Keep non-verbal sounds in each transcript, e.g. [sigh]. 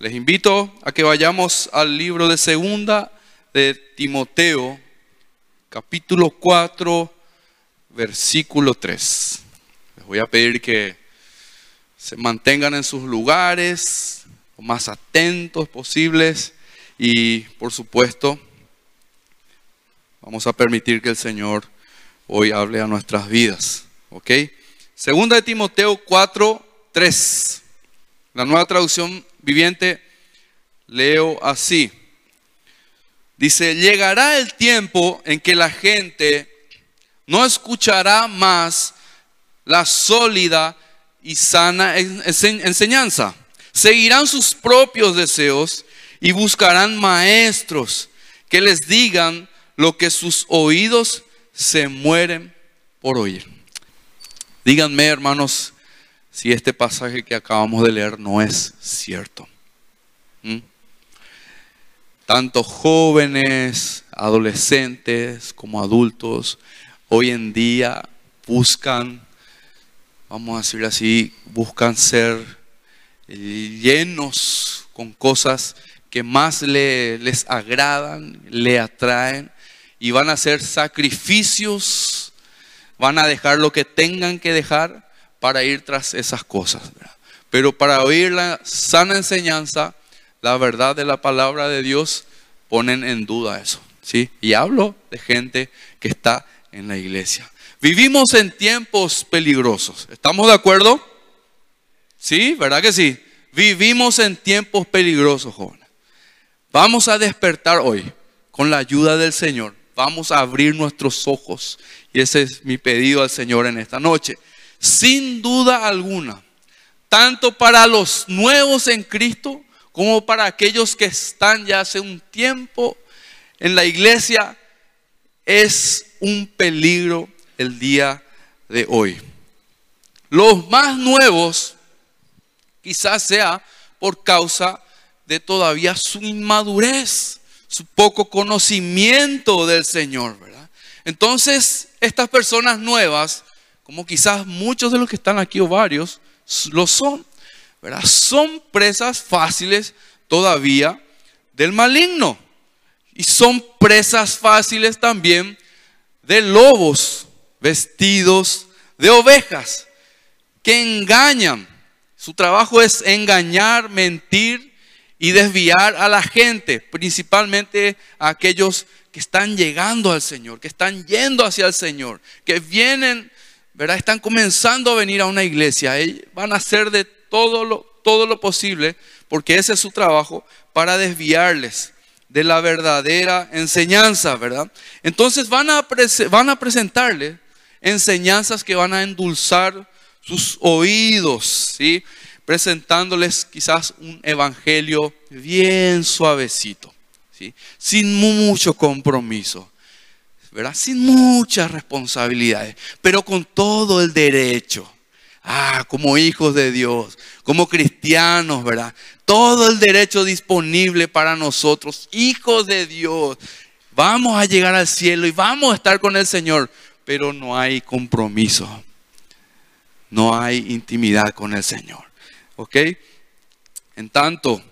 Les invito a que vayamos al libro de segunda de Timoteo, capítulo 4, versículo 3. Les voy a pedir que se mantengan en sus lugares, lo más atentos posibles y por supuesto vamos a permitir que el Señor hoy hable a nuestras vidas. ¿Ok? Segunda de Timoteo 4, 3. La nueva traducción viviente leo así. Dice, llegará el tiempo en que la gente no escuchará más la sólida y sana enseñanza. Seguirán sus propios deseos y buscarán maestros que les digan lo que sus oídos se mueren por oír. Díganme, hermanos, si este pasaje que acabamos de leer no es cierto. ¿Mm? Tanto jóvenes, adolescentes como adultos, hoy en día buscan, vamos a decir así, buscan ser llenos con cosas que más les agradan, le atraen y van a hacer sacrificios, van a dejar lo que tengan que dejar para ir tras esas cosas. Pero para oír la sana enseñanza, la verdad de la palabra de Dios, ponen en duda eso. ¿sí? Y hablo de gente que está en la iglesia. Vivimos en tiempos peligrosos. ¿Estamos de acuerdo? Sí, ¿verdad que sí? Vivimos en tiempos peligrosos, jóvenes. Vamos a despertar hoy con la ayuda del Señor. Vamos a abrir nuestros ojos. Y ese es mi pedido al Señor en esta noche sin duda alguna, tanto para los nuevos en Cristo como para aquellos que están ya hace un tiempo en la iglesia, es un peligro el día de hoy. Los más nuevos quizás sea por causa de todavía su inmadurez, su poco conocimiento del Señor, ¿verdad? Entonces, estas personas nuevas como quizás muchos de los que están aquí o varios lo son. Son presas fáciles todavía del maligno. Y son presas fáciles también de lobos vestidos de ovejas que engañan. Su trabajo es engañar, mentir y desviar a la gente, principalmente a aquellos que están llegando al Señor, que están yendo hacia el Señor, que vienen ¿verdad? Están comenzando a venir a una iglesia. Ellos van a hacer de todo lo, todo lo posible, porque ese es su trabajo, para desviarles de la verdadera enseñanza, ¿verdad? Entonces van a, van a presentarle enseñanzas que van a endulzar sus oídos, ¿sí? Presentándoles quizás un evangelio bien suavecito, ¿sí? Sin mucho compromiso. ¿Verdad? Sin muchas responsabilidades, pero con todo el derecho. Ah, como hijos de Dios, como cristianos, ¿verdad? Todo el derecho disponible para nosotros, hijos de Dios. Vamos a llegar al cielo y vamos a estar con el Señor, pero no hay compromiso. No hay intimidad con el Señor. ¿Ok? En tanto,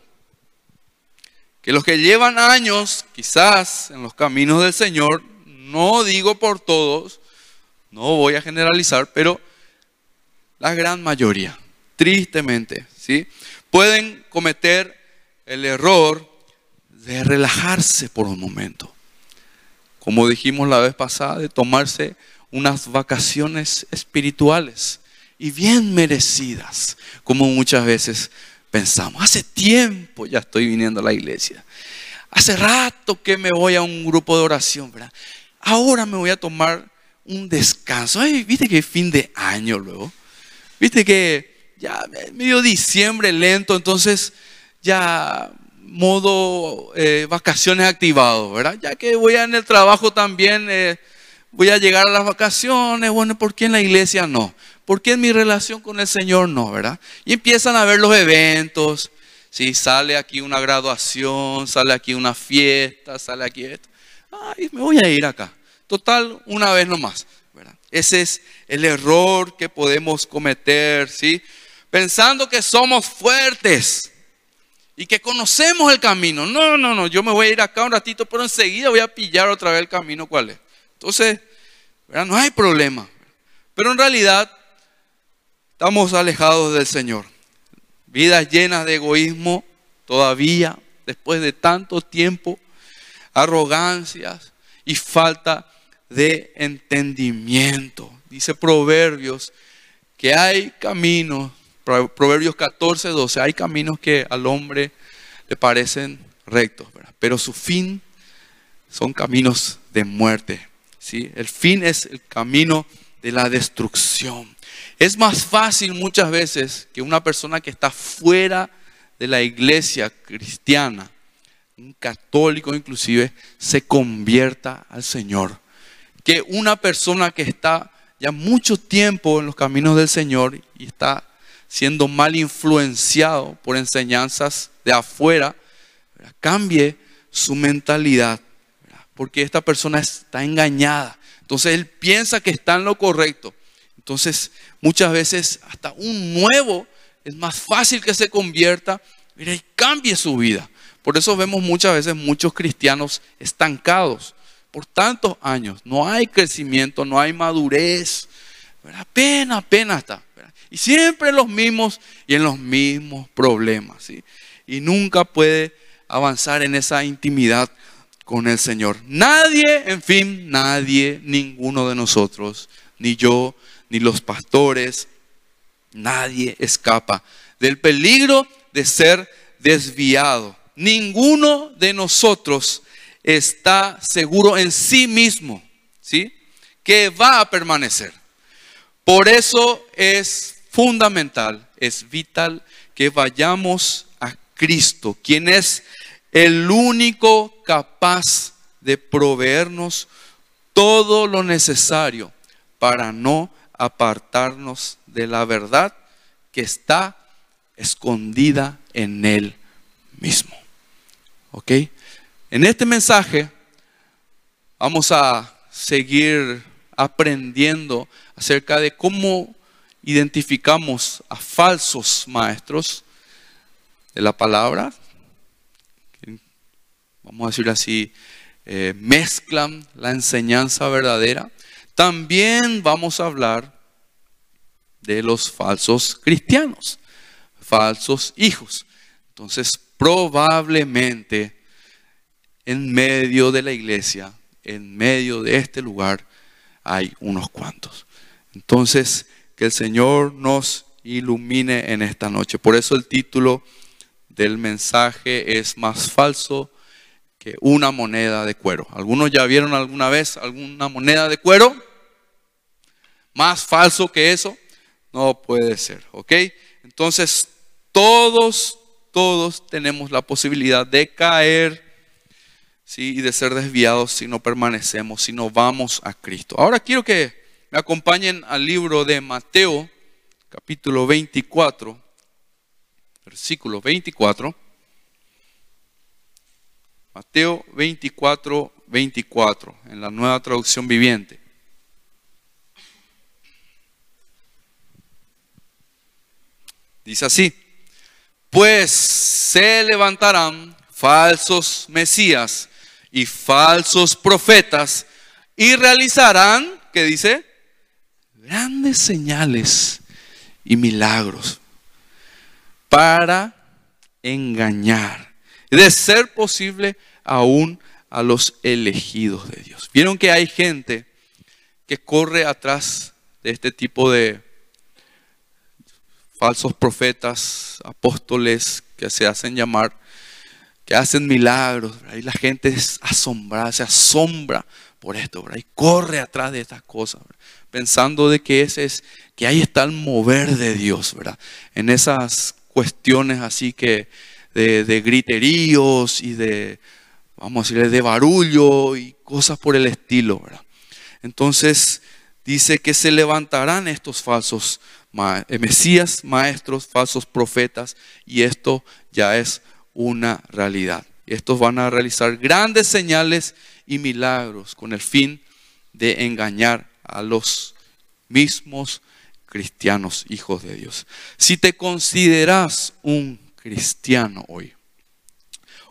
que los que llevan años, quizás en los caminos del Señor, no digo por todos, no voy a generalizar, pero la gran mayoría, tristemente, ¿sí? Pueden cometer el error de relajarse por un momento. Como dijimos la vez pasada, de tomarse unas vacaciones espirituales y bien merecidas, como muchas veces pensamos. Hace tiempo ya estoy viniendo a la iglesia. Hace rato que me voy a un grupo de oración, ¿verdad? Ahora me voy a tomar un descanso. Ay, viste que fin de año luego. Viste que ya medio diciembre lento, entonces ya modo eh, vacaciones activado, ¿verdad? Ya que voy en el trabajo también, eh, voy a llegar a las vacaciones, bueno, ¿por qué en la iglesia no? ¿Por qué en mi relación con el Señor no, verdad? Y empiezan a ver los eventos, si sale aquí una graduación, sale aquí una fiesta, sale aquí esto. Ay, me voy a ir acá. Total, una vez nomás. ¿verdad? Ese es el error que podemos cometer, ¿sí? Pensando que somos fuertes y que conocemos el camino. No, no, no, yo me voy a ir acá un ratito, pero enseguida voy a pillar otra vez el camino cuál es. Entonces, no hay problema. Pero en realidad estamos alejados del Señor. Vidas llenas de egoísmo todavía, después de tanto tiempo, arrogancias y falta de entendimiento. Dice Proverbios que hay caminos, Proverbios 14, 12, hay caminos que al hombre le parecen rectos, pero su fin son caminos de muerte. ¿sí? El fin es el camino de la destrucción. Es más fácil muchas veces que una persona que está fuera de la iglesia cristiana, un católico inclusive, se convierta al Señor. Que una persona que está ya mucho tiempo en los caminos del Señor y está siendo mal influenciado por enseñanzas de afuera, cambie su mentalidad, porque esta persona está engañada. Entonces él piensa que está en lo correcto. Entonces muchas veces hasta un nuevo es más fácil que se convierta y cambie su vida. Por eso vemos muchas veces muchos cristianos estancados por tantos años. No hay crecimiento, no hay madurez. Apenas, apenas está. Y siempre en los mismos y en los mismos problemas. Y nunca puede avanzar en esa intimidad con el Señor. Nadie, en fin, nadie, ninguno de nosotros, ni yo, ni los pastores, nadie escapa del peligro de ser desviado. Ninguno de nosotros está seguro en sí mismo, ¿sí? Que va a permanecer. Por eso es fundamental, es vital que vayamos a Cristo, quien es el único capaz de proveernos todo lo necesario para no apartarnos de la verdad que está escondida en Él mismo. ¿Ok? En este mensaje vamos a seguir aprendiendo acerca de cómo identificamos a falsos maestros de la palabra, vamos a decir así, eh, mezclan la enseñanza verdadera. También vamos a hablar de los falsos cristianos, falsos hijos. Entonces, probablemente en medio de la iglesia, en medio de este lugar, hay unos cuantos. Entonces, que el Señor nos ilumine en esta noche. Por eso el título del mensaje es más falso que una moneda de cuero. ¿Algunos ya vieron alguna vez alguna moneda de cuero? Más falso que eso, no puede ser, ¿ok? Entonces, todos, todos tenemos la posibilidad de caer ¿sí? y de ser desviados si no permanecemos, si no vamos a Cristo. Ahora quiero que me acompañen al libro de Mateo, capítulo 24, versículo 24. Mateo 24, 24, en la nueva traducción viviente. Dice así, pues se levantarán falsos mesías y falsos profetas y realizarán, ¿qué dice? Grandes señales y milagros para engañar, de ser posible aún a los elegidos de Dios. Vieron que hay gente que corre atrás de este tipo de falsos profetas, apóstoles que se hacen llamar que hacen milagros, y la gente es asombrada, se asombra por esto, y corre atrás de estas cosas, pensando de que ese es, que ahí está el mover de Dios, ¿verdad? En esas cuestiones así que de, griteríos y de, vamos a decirle, de barullo y cosas por el estilo, ¿verdad? Entonces dice que se levantarán estos falsos eh, mesías, maestros, falsos profetas, y esto ya es una realidad. Estos van a realizar grandes señales y milagros con el fin de engañar a los mismos cristianos, hijos de Dios. Si te consideras un cristiano hoy,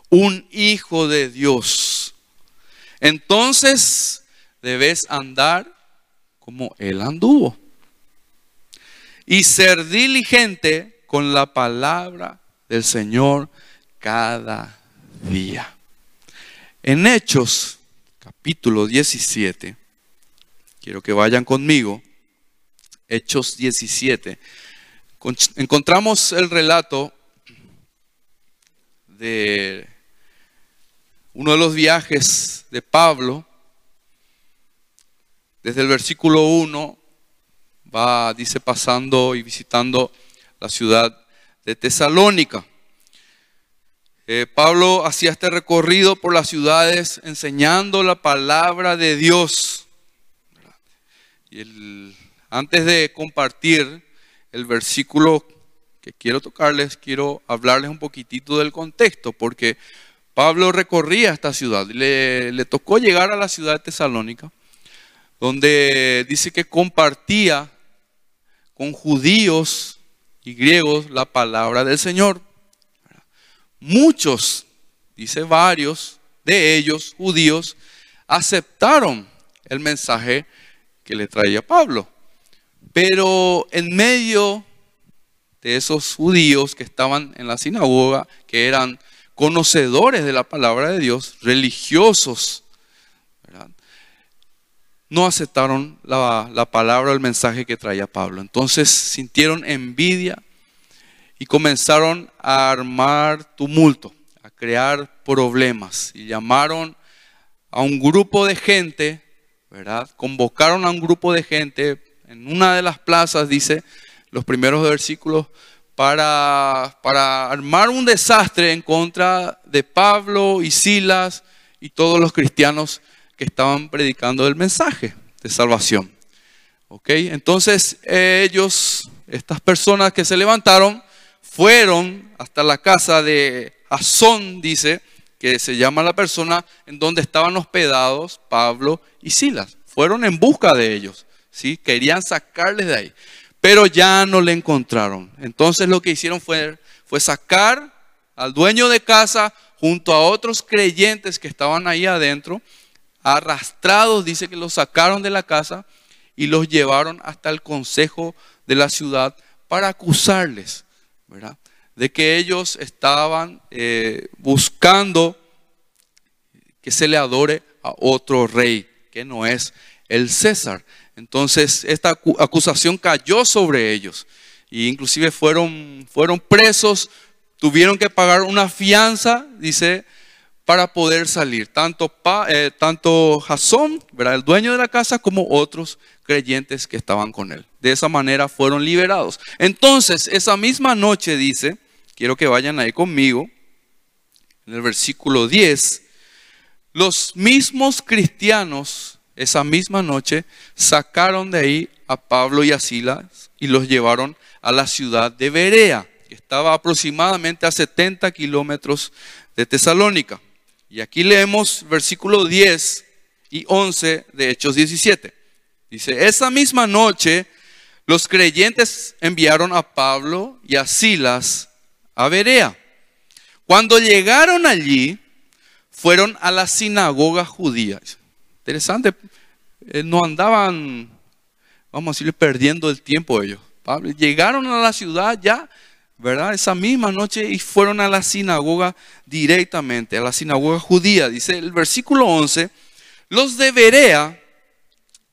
un hijo de Dios. Entonces debes andar como Él anduvo. Y ser diligente con la palabra del Señor cada día. En Hechos, capítulo 17, quiero que vayan conmigo. Hechos 17. Encontramos el relato de uno de los viajes de Pablo. Desde el versículo 1 va, dice, pasando y visitando la ciudad de Tesalónica. Eh, Pablo hacía este recorrido por las ciudades enseñando la palabra de Dios. Y antes de compartir el versículo que quiero tocarles, quiero hablarles un poquitito del contexto, porque Pablo recorría esta ciudad, le, le tocó llegar a la ciudad de Tesalónica, donde dice que compartía con judíos y griegos la palabra del Señor. Muchos, dice varios de ellos, judíos, aceptaron el mensaje que le traía Pablo. Pero en medio de esos judíos que estaban en la sinagoga, que eran conocedores de la palabra de Dios, religiosos, no aceptaron la, la palabra o el mensaje que traía Pablo. Entonces sintieron envidia y comenzaron a armar tumulto, a crear problemas y llamaron a un grupo de gente, ¿verdad? Convocaron a un grupo de gente en una de las plazas, dice los primeros versículos, para, para armar un desastre en contra de Pablo y Silas y todos los cristianos que estaban predicando el mensaje de salvación. ¿Ok? Entonces ellos, estas personas que se levantaron, fueron hasta la casa de Asón, dice, que se llama la persona en donde estaban hospedados Pablo y Silas. Fueron en busca de ellos. Querían sacarles de ahí, pero ya no le encontraron. Entonces lo que hicieron fue, fue sacar al dueño de casa junto a otros creyentes que estaban ahí adentro, arrastrados, dice que los sacaron de la casa y los llevaron hasta el consejo de la ciudad para acusarles, ¿verdad? De que ellos estaban eh, buscando que se le adore a otro rey, que no es el César. Entonces esta acusación cayó sobre ellos. E inclusive fueron, fueron presos, tuvieron que pagar una fianza, dice, para poder salir. Tanto, eh, tanto Jasón, el dueño de la casa, como otros creyentes que estaban con él. De esa manera fueron liberados. Entonces, esa misma noche dice, quiero que vayan ahí conmigo, en el versículo 10, los mismos cristianos esa misma noche sacaron de ahí a Pablo y a Silas y los llevaron a la ciudad de Berea, que estaba aproximadamente a 70 kilómetros de Tesalónica. Y aquí leemos versículo 10 y 11 de Hechos 17. Dice, esa misma noche los creyentes enviaron a Pablo y a Silas a Berea. Cuando llegaron allí, fueron a la sinagoga judía. Interesante, eh, no andaban, vamos a decirle, perdiendo el tiempo ellos. Llegaron a la ciudad ya, ¿verdad? Esa misma noche y fueron a la sinagoga directamente, a la sinagoga judía. Dice el versículo 11, los de Berea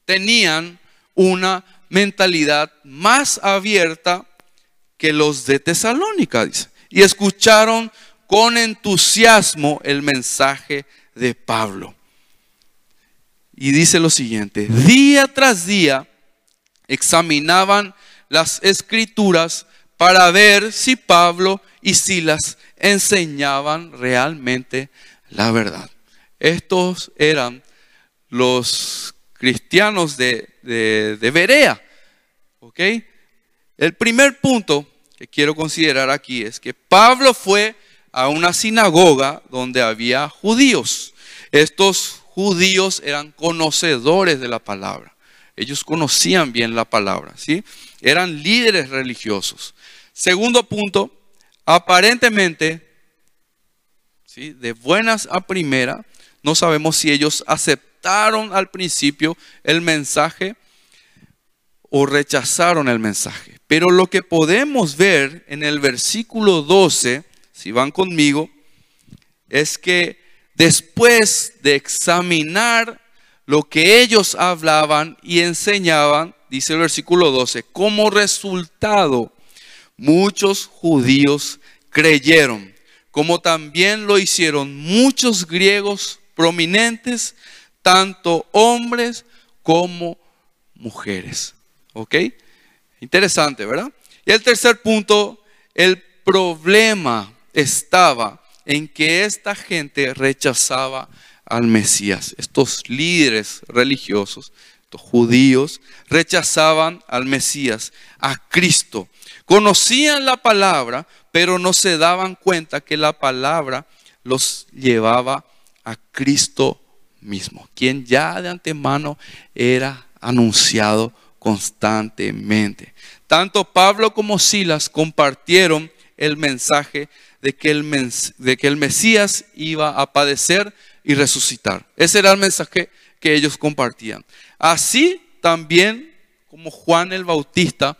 tenían una mentalidad más abierta que los de Tesalónica, dice. Y escucharon con entusiasmo el mensaje de Pablo. Y dice lo siguiente, día tras día examinaban las escrituras para ver si Pablo y Silas enseñaban realmente la verdad. Estos eran los cristianos de, de, Berea. ¿Ok? El primer punto que quiero considerar aquí es que Pablo fue a una sinagoga donde había judíos. Estos judíos eran conocedores de la palabra. Ellos conocían bien la palabra, ¿sí? Eran líderes religiosos. Segundo punto, aparentemente, ¿sí? de buenas a primera. No sabemos si ellos aceptaron al principio el mensaje o rechazaron el mensaje. Pero lo que podemos ver en el versículo 12, si van conmigo, es que después de examinar lo que ellos hablaban y enseñaban, dice el versículo 12, como resultado, muchos judíos creyeron, como también lo hicieron muchos griegos prominentes, tanto hombres como mujeres. ¿Ok? Interesante, ¿verdad? Y el tercer punto, el problema estaba en que esta gente rechazaba al Mesías. Estos líderes religiosos, estos judíos, rechazaban al Mesías, a Cristo. Conocían la palabra, pero no se daban cuenta que la palabra los llevaba a Cristo mismo, quien ya de antemano era anunciado constantemente. Tanto Pablo como Silas compartieron el mensaje de que el, de que el Mesías iba a padecer y resucitar. Ese era el mensaje que ellos compartían. Así también como Juan el Bautista,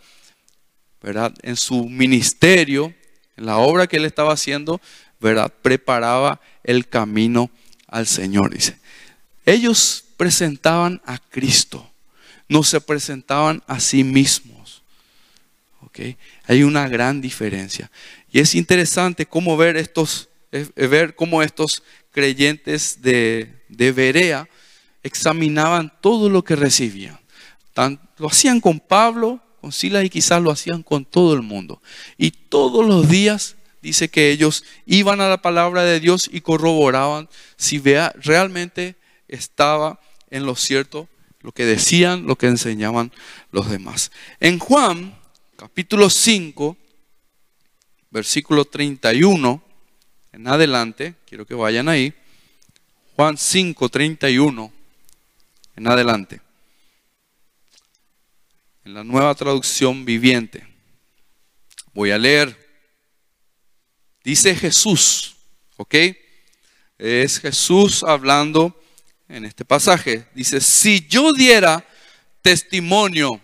¿verdad? En su ministerio, en la obra que él estaba haciendo, ¿verdad? Preparaba el camino al Señor, dice. Ellos presentaban a Cristo, no se presentaban a sí mismos. Hay una gran diferencia. Y es interesante cómo ver estos, ver cómo estos creyentes de, de Berea examinaban todo lo que recibían. lo hacían con Pablo, y quizás lo hacían con todo el mundo. Y todos los días dice que ellos iban a la palabra de Dios y corroboraban si vea, realmente estaba en lo cierto lo que decían, lo que enseñaban los demás. En Juan, capítulo 5, versículo 31, en adelante, quiero que vayan ahí, Juan 5, 31, en adelante, en la nueva traducción viviente. Voy a leer. Dice Jesús, ¿ok? Es Jesús hablando en este pasaje. Dice, si yo diera testimonio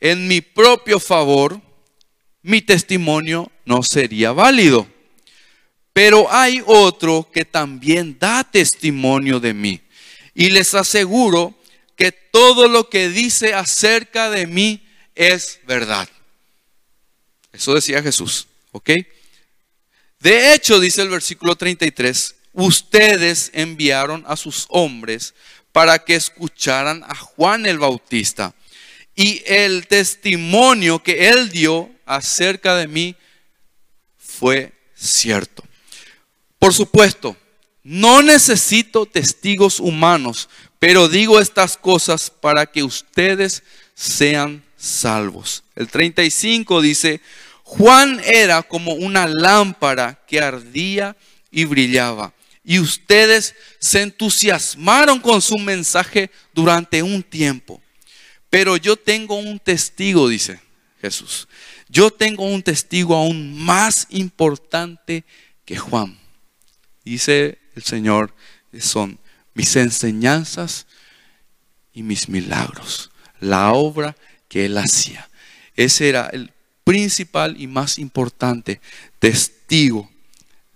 en mi propio favor, mi testimonio no sería válido. Pero hay otro que también da testimonio de mí. Y les aseguro que todo lo que dice acerca de mí es verdad. Eso decía Jesús, ¿ok? De hecho, dice el versículo 33, ustedes enviaron a sus hombres para que escucharan a Juan el Bautista. Y el testimonio que él dio acerca de mí fue cierto. Por supuesto, no necesito testigos humanos, pero digo estas cosas para que ustedes sean salvos. El 35 dice, Juan era como una lámpara que ardía y brillaba. Y ustedes se entusiasmaron con su mensaje durante un tiempo. Pero yo tengo un testigo, dice Jesús. Yo tengo un testigo aún más importante que Juan dice el Señor, son mis enseñanzas y mis milagros, la obra que Él hacía. Ese era el principal y más importante testigo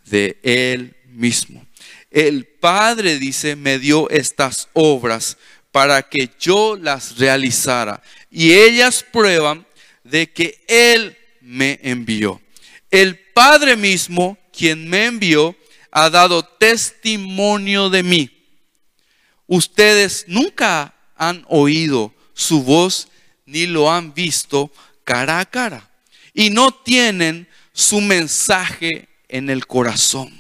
de Él mismo. El Padre, dice, me dio estas obras para que yo las realizara. Y ellas prueban de que Él me envió. El Padre mismo, quien me envió, ha dado testimonio de mí. Ustedes nunca han oído su voz ni lo han visto cara a cara. Y no tienen su mensaje en el corazón,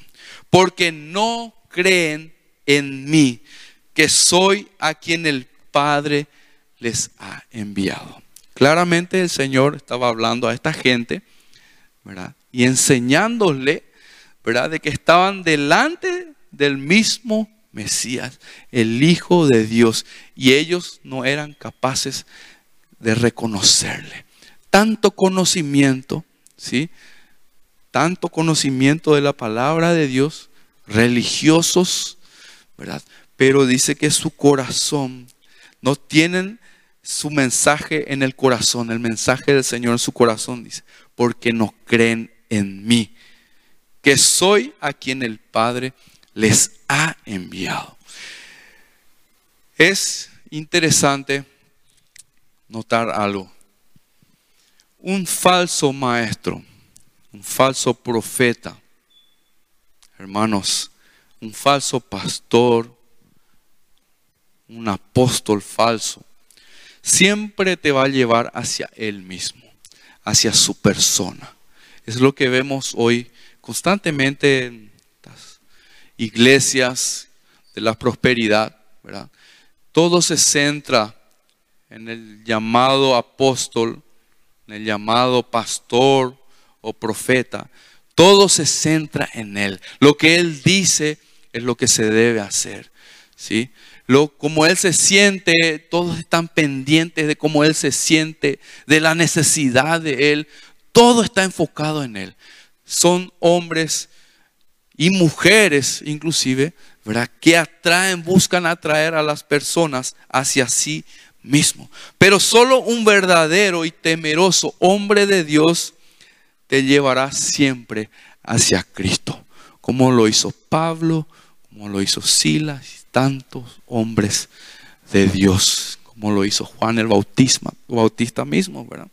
porque no creen en mí, que soy a quien el Padre les ha enviado. Claramente el Señor estaba hablando a esta gente, ¿verdad? Y enseñándole ¿verdad? De que estaban delante del mismo Mesías, el Hijo de Dios, y ellos no eran capaces de reconocerle. Tanto conocimiento, ¿sí? Tanto conocimiento de la palabra de Dios, religiosos, ¿verdad? Pero dice que su corazón no tienen su mensaje en el corazón, el mensaje del Señor en su corazón, dice, porque no creen en mí, que soy a quien el Padre les ha enviado. Es interesante notar algo. Un falso maestro, un falso profeta, hermanos, un falso pastor, un apóstol falso, siempre te va a llevar hacia Él mismo, hacia su persona. Es lo que vemos hoy constantemente en iglesias de la prosperidad, ¿verdad? Todo se centra en el llamado apóstol, en el llamado pastor o profeta. Todo se centra en él. Lo que él dice es lo que se debe hacer, ¿sí? lo, como Él se siente, todos están pendientes de cómo Él se siente, de la necesidad de Él, todo está enfocado en Él. Son hombres y mujeres inclusive, ¿verdad? Que atraen, buscan atraer a las personas hacia sí mismo. Pero solo un verdadero y temeroso hombre de Dios te llevará siempre hacia Cristo, como lo hizo Pablo, como lo hizo Silas tantos hombres de Dios, como lo hizo Juan el Bautista, Bautista mismo, ¿verdad?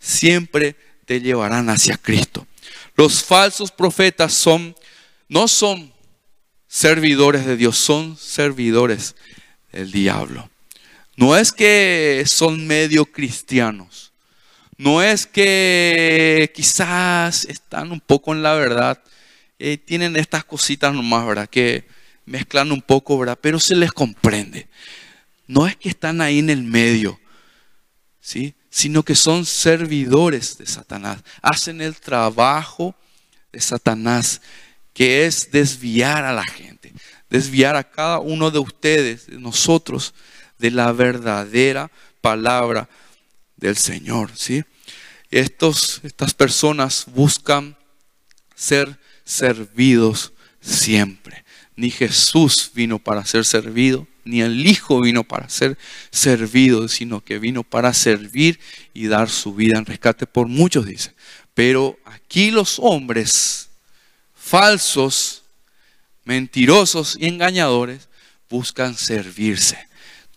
Siempre te llevarán hacia Cristo. Los falsos profetas son, no son servidores de Dios, son servidores del diablo. No es que son medio cristianos, no es que quizás están un poco en la verdad, eh, tienen estas cositas nomás, ¿verdad? Que mezclando un poco, ¿verdad? Pero se les comprende. No es que están ahí en el medio, ¿sí? Sino que son servidores de Satanás. Hacen el trabajo de Satanás, que es desviar a la gente, desviar a cada uno de ustedes, de nosotros, de la verdadera palabra del Señor, ¿sí? Estos, estas personas buscan ser servidos siempre. Ni Jesús vino para ser servido, ni el Hijo vino para ser servido, sino que vino para servir y dar su vida en rescate por muchos, dice. Pero aquí los hombres falsos, mentirosos y engañadores buscan servirse.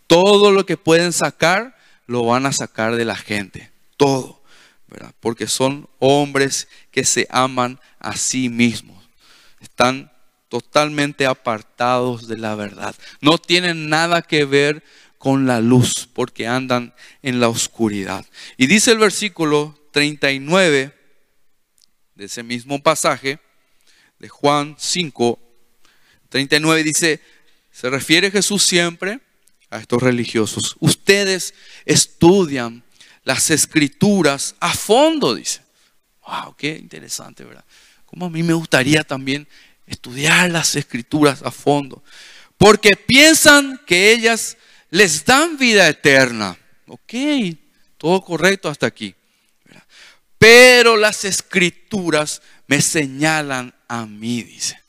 Todo lo que pueden sacar, lo van a sacar de la gente. Todo. ¿verdad? Porque son hombres que se aman a sí mismos. Están totalmente apartados de la verdad. No tienen nada que ver con la luz porque andan en la oscuridad. Y dice el versículo 39 de ese mismo pasaje de Juan 5, 39 dice, se refiere Jesús siempre a estos religiosos. Ustedes estudian las escrituras a fondo, dice. Wow, qué interesante, ¿verdad? Como a mí me gustaría también estudiar las escrituras a fondo, porque piensan que ellas les dan vida eterna. Ok, todo correcto hasta aquí. Pero las escrituras me señalan a mí, dice.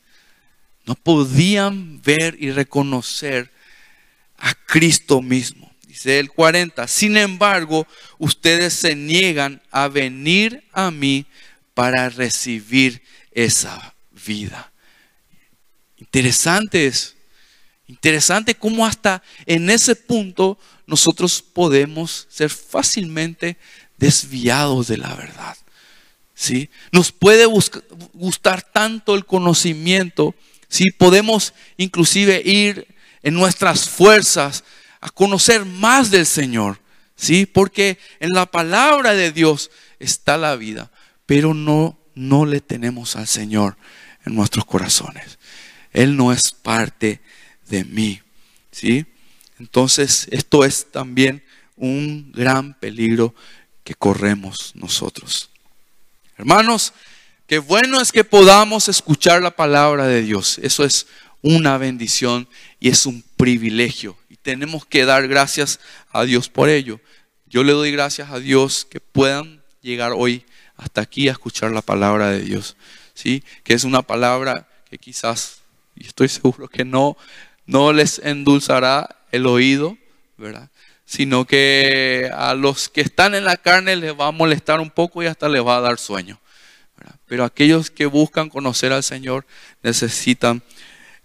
No podían ver y reconocer a Cristo mismo. Dice el 40, sin embargo, ustedes se niegan a venir a mí para recibir esa vida. Interesante es, interesante cómo hasta en ese punto nosotros podemos ser fácilmente desviados de la verdad. ¿Sí? Nos puede gustar tanto el conocimiento, ¿sí? podemos inclusive ir en nuestras fuerzas a conocer más del Señor, ¿sí? porque en la palabra de Dios está la vida, pero no, no le tenemos al Señor en nuestros corazones. Él no es parte de mí. ¿sí? Entonces, esto es también un gran peligro que corremos nosotros. Hermanos, qué bueno es que podamos escuchar la palabra de Dios. Eso es una bendición y es un privilegio. Y tenemos que dar gracias a Dios por ello. Yo le doy gracias a Dios que puedan llegar hoy hasta aquí a escuchar la palabra de Dios. ¿sí? Que es una palabra que quizás y estoy seguro que no, no les endulzará el oído, ¿verdad? Sino que a los que están en la carne les va a molestar un poco y hasta les va a dar sueño. Pero aquellos que buscan conocer al Señor necesitan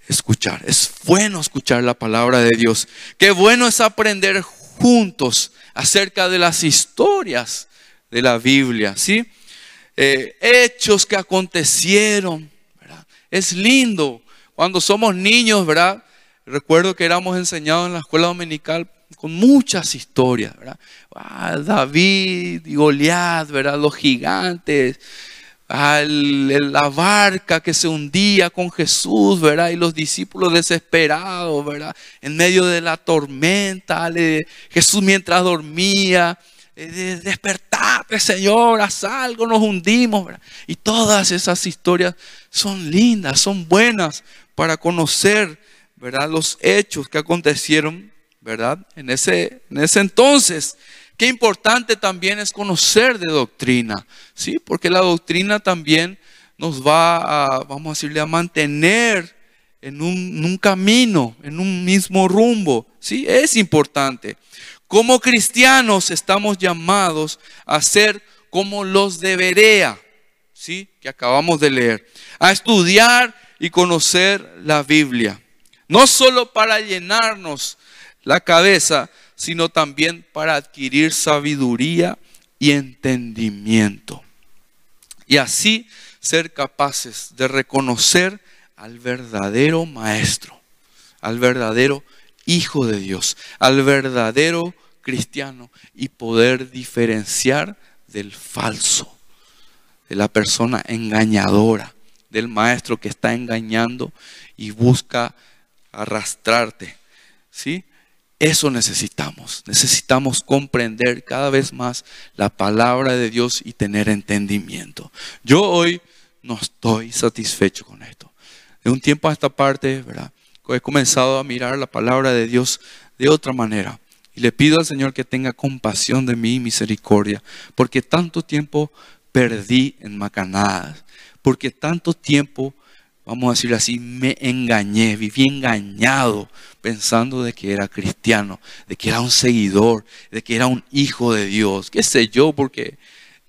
escuchar. Es bueno escuchar la palabra de Dios. Qué bueno es aprender juntos acerca de las historias de la Biblia, ¿sí? Eh, hechos que acontecieron. Es lindo cuando somos niños, ¿verdad? Recuerdo que éramos enseñados en la escuela dominical con muchas historias, ¿verdad? Ah, David y Goliat, ¿verdad? Los gigantes, la barca que se hundía con Jesús, ¿verdad? Y los discípulos desesperados, ¿verdad? En medio de la tormenta, Jesús mientras dormía, eh, despertate Señor, haz algo, nos hundimos, ¿verdad? Y todas esas historias son lindas, son buenas para conocer, ¿verdad? Los hechos que acontecieron, ¿verdad? En ese, en ese entonces. Qué importante también es conocer de doctrina, ¿sí? Porque la doctrina también nos va a, vamos a decirle, a mantener en un, camino, en un mismo rumbo, ¿sí? Es importante. Como cristianos estamos llamados a ser como los de Berea, ¿sí? Que acabamos de leer, a estudiar y conocer la Biblia. No solo para llenarnos la cabeza, sino también para adquirir sabiduría y entendimiento. Y así ser capaces de reconocer al verdadero maestro, al verdadero hijo de Dios, al verdadero cristiano y poder diferenciar del falso, de la persona engañadora, del maestro que está engañando y busca arrastrarte. ¿Sí? Eso necesitamos. Necesitamos comprender cada vez más la palabra de Dios y tener entendimiento. Yo hoy no estoy satisfecho con esto. De un tiempo a esta parte, ¿verdad? He comenzado a mirar la palabra de Dios de otra manera. Y le pido al Señor que tenga compasión de mí y misericordia, porque tanto tiempo perdí en macanadas, porque tanto tiempo vamos a decirlo así, me engañé, viví engañado pensando de que era cristiano, de que era un seguidor, de que era un hijo de Dios, qué sé yo, porque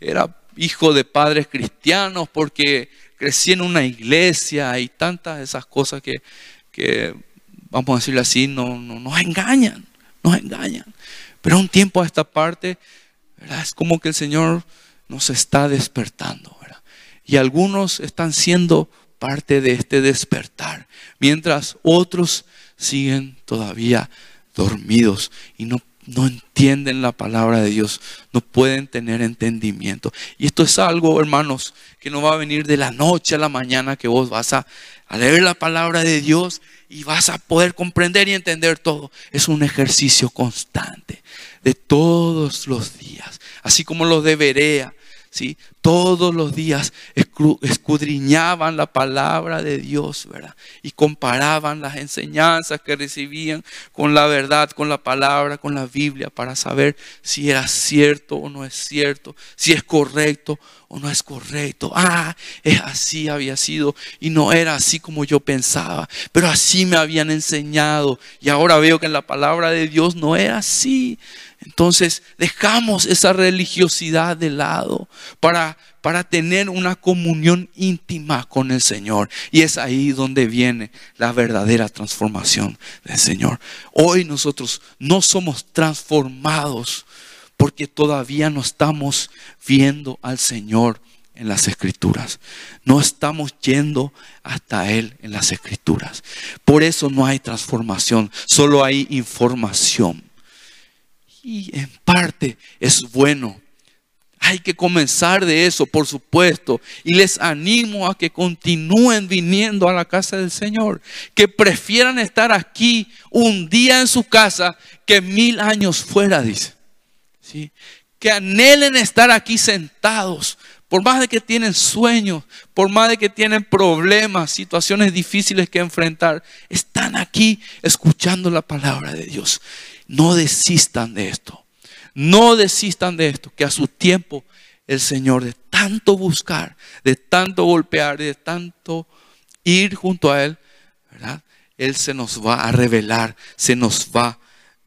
era hijo de padres cristianos, porque crecí en una iglesia y tantas de esas cosas que, vamos a decirlo así, no, no, nos engañan, nos engañan. Pero un tiempo a esta parte, es como que el Señor nos está despertando. Y algunos están siendo parte de este despertar, mientras otros siguen todavía dormidos y no, no entienden la palabra de Dios, no pueden tener entendimiento. Y esto es algo, hermanos, que no va a venir de la noche a la mañana que vos vas a, leer la palabra de Dios y vas a poder comprender y entender todo. Es un ejercicio constante de todos los días, así como los de Berea ¿sí? Todos los días escudriñaban la palabra de Dios, ¿verdad? Y comparaban las enseñanzas que recibían con la verdad, con la palabra, con la Biblia, para saber si era cierto o no es cierto, si es correcto o no es correcto. Ah, es así había sido y no era así como yo pensaba, pero así me habían enseñado y ahora veo que en la palabra de Dios no era así. Entonces dejamos esa religiosidad de lado para, para tener una comunión íntima con el Señor. Y es ahí donde viene la verdadera transformación del Señor. Hoy nosotros no somos transformados porque todavía no estamos viendo al Señor en las escrituras. No estamos yendo hasta Él en las escrituras. Por eso no hay transformación, solo hay información. Y en parte es bueno. Hay que comenzar de eso, por supuesto. Y les animo a que continúen viniendo a la casa del Señor. Que prefieran estar aquí un día en su casa que mil años fuera, dice. ¿Sí? Que anhelen estar aquí sentados. Por más de que tienen sueños, por más de que tienen problemas, situaciones difíciles que enfrentar, están aquí escuchando la palabra de Dios. No desistan de esto. No desistan de esto, que a su tiempo el Señor de tanto buscar, de tanto golpear, de tanto ir junto a Él. Él se nos va a revelar, se nos va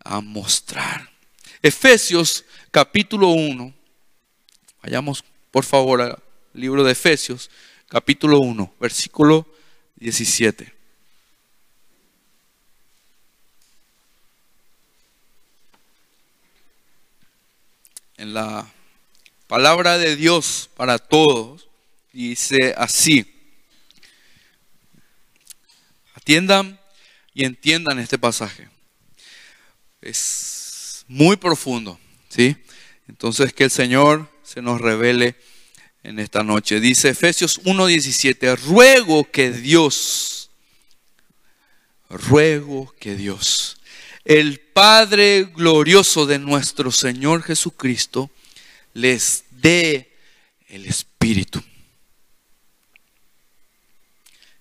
a mostrar. Efesios capítulo 1. Vayamos por favor al libro de Efesios capítulo 1, versículo 17. En la palabra de Dios para todos dice así. Atiendan y entiendan este pasaje. Es muy profundo, ¿sí? Entonces que el Señor se nos revele en esta noche. Dice Efesios 1:17, ruego que Dios, ruego que Dios, el Padre glorioso de nuestro Señor Jesucristo, les dé el Espíritu.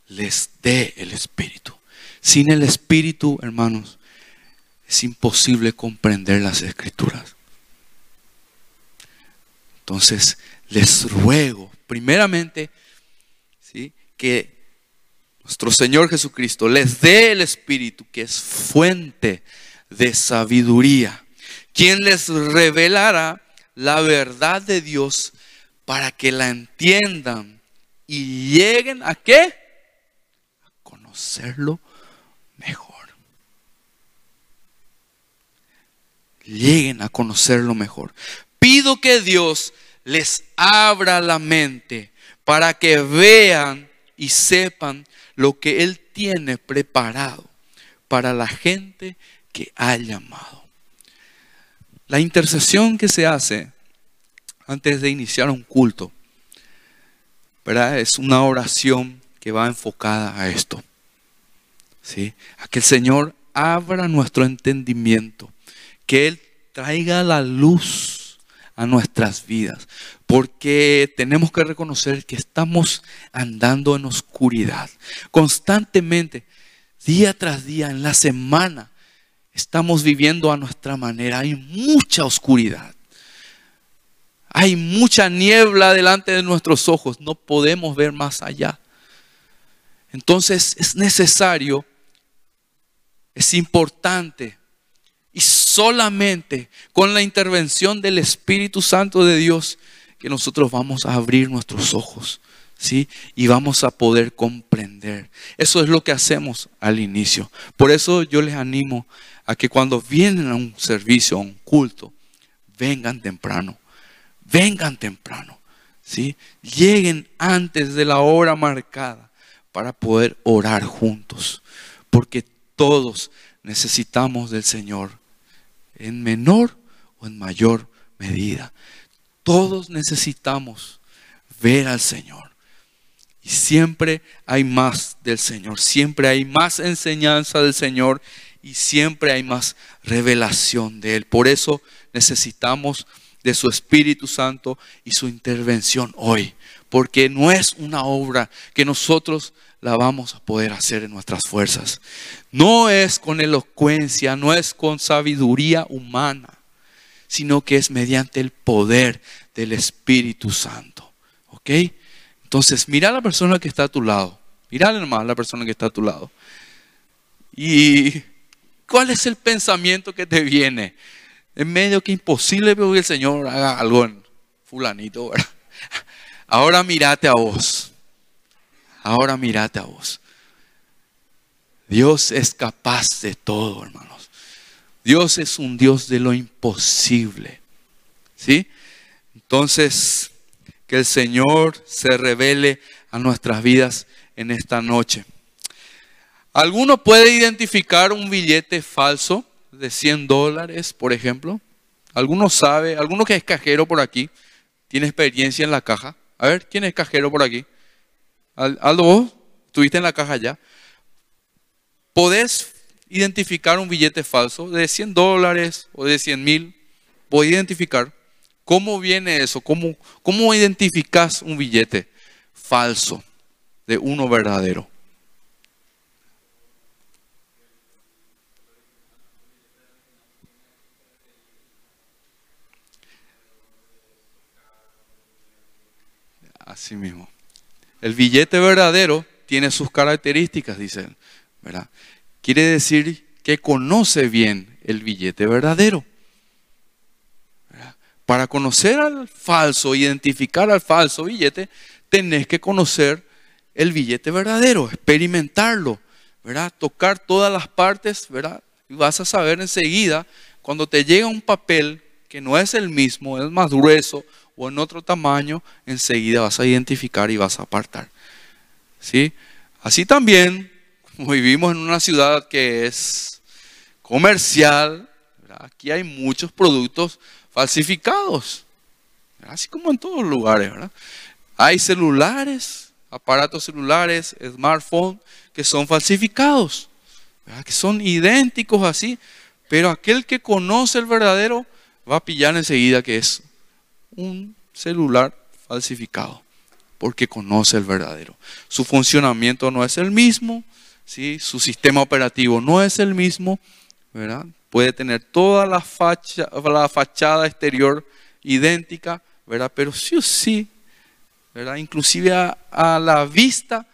Les dé el Espíritu. Sin el Espíritu, hermanos, es imposible comprender las escrituras. Entonces, les ruego, primeramente, ¿sí? que nuestro Señor Jesucristo les dé el Espíritu, que es fuente de sabiduría, quien les revelará la verdad de Dios para que la entiendan y lleguen a qué? A conocerlo mejor. Lleguen a conocerlo mejor. Pido que Dios les abra la mente para que vean y sepan lo que Él tiene preparado para la gente que ha llamado. La intercesión que se hace antes de iniciar un culto, ¿verdad? Es una oración que va enfocada a esto. ¿sí? A que el Señor abra nuestro entendimiento, que Él traiga la luz a nuestras vidas, porque tenemos que reconocer que estamos andando en oscuridad. Constantemente, día tras día, en la semana, estamos viviendo a nuestra manera. Hay mucha oscuridad. Hay mucha niebla delante de nuestros ojos. No podemos ver más allá. Entonces es necesario, es importante y solamente con la intervención del Espíritu Santo de Dios que nosotros vamos a abrir nuestros ojos, ¿sí? Y vamos a poder comprender. Eso es lo que hacemos al inicio. Por eso yo les animo a que cuando vienen a un servicio, a un culto, vengan temprano. Vengan temprano, ¿sí? Lleguen antes de la hora marcada para poder orar juntos, porque todos necesitamos del Señor en menor o en mayor medida. Todos necesitamos ver al Señor. Y siempre hay más del Señor, siempre hay más enseñanza del Señor y siempre hay más revelación de Él. Por eso necesitamos de su Espíritu Santo y su intervención hoy, porque no es una obra que nosotros la vamos a poder hacer en nuestras fuerzas. No es con elocuencia, no es con sabiduría humana, sino que es mediante el poder del Espíritu Santo. ¿Ok? Entonces, mira a la persona que está a tu lado. Mira a la persona que está a tu lado. ¿Y cuál es el pensamiento que te viene? En medio que imposible que el Señor haga algo en fulanito. Ahora mírate a vos ahora mírate a vos. Dios es capaz de todo, hermanos. Dios es un Dios de lo imposible. ¿Sí? Entonces, que el Señor se revele a nuestras vidas en esta noche. ¿Alguno puede identificar un billete falso de 100 dólares, por ejemplo? ¿Alguno sabe? ¿Alguno que es cajero por aquí? ¿Tiene experiencia en la caja? A ver, ¿quién es cajero por aquí? Aldo, vos estuviste en la caja ya. ¿Podés identificar un billete falso de 100 dólares o de 100 mil? ¿Podés identificar? ¿Cómo viene eso? ¿Cómo, ¿Cómo identificas un billete falso de uno verdadero? Así mismo. El billete verdadero tiene sus características, dicen. ¿verdad? Quiere decir que conoce bien el billete verdadero. Para conocer al falso, identificar al falso billete, tenés que conocer el billete verdadero, experimentarlo. Tocar todas las partes. Y vas a saber enseguida cuando te llega un papel que no es el mismo, es más grueso o en otro tamaño, enseguida vas a identificar y vas a apartar. ¿Sí? Así también, como vivimos en una ciudad que es comercial, aquí hay muchos productos falsificados, así como en todos los lugares. ¿verdad? Hay celulares, aparatos celulares, smartphones que son falsificados, que son idénticos así, pero aquel que conoce el verdadero va a pillar enseguida que es un celular falsificado, porque conoce el verdadero. Su funcionamiento no es el mismo, ¿sí? su sistema operativo no es el mismo, ¿verdad? Puede tener toda la, la fachada exterior idéntica, ¿verdad? pero sí o sí, ¿verdad? inclusive a, la vista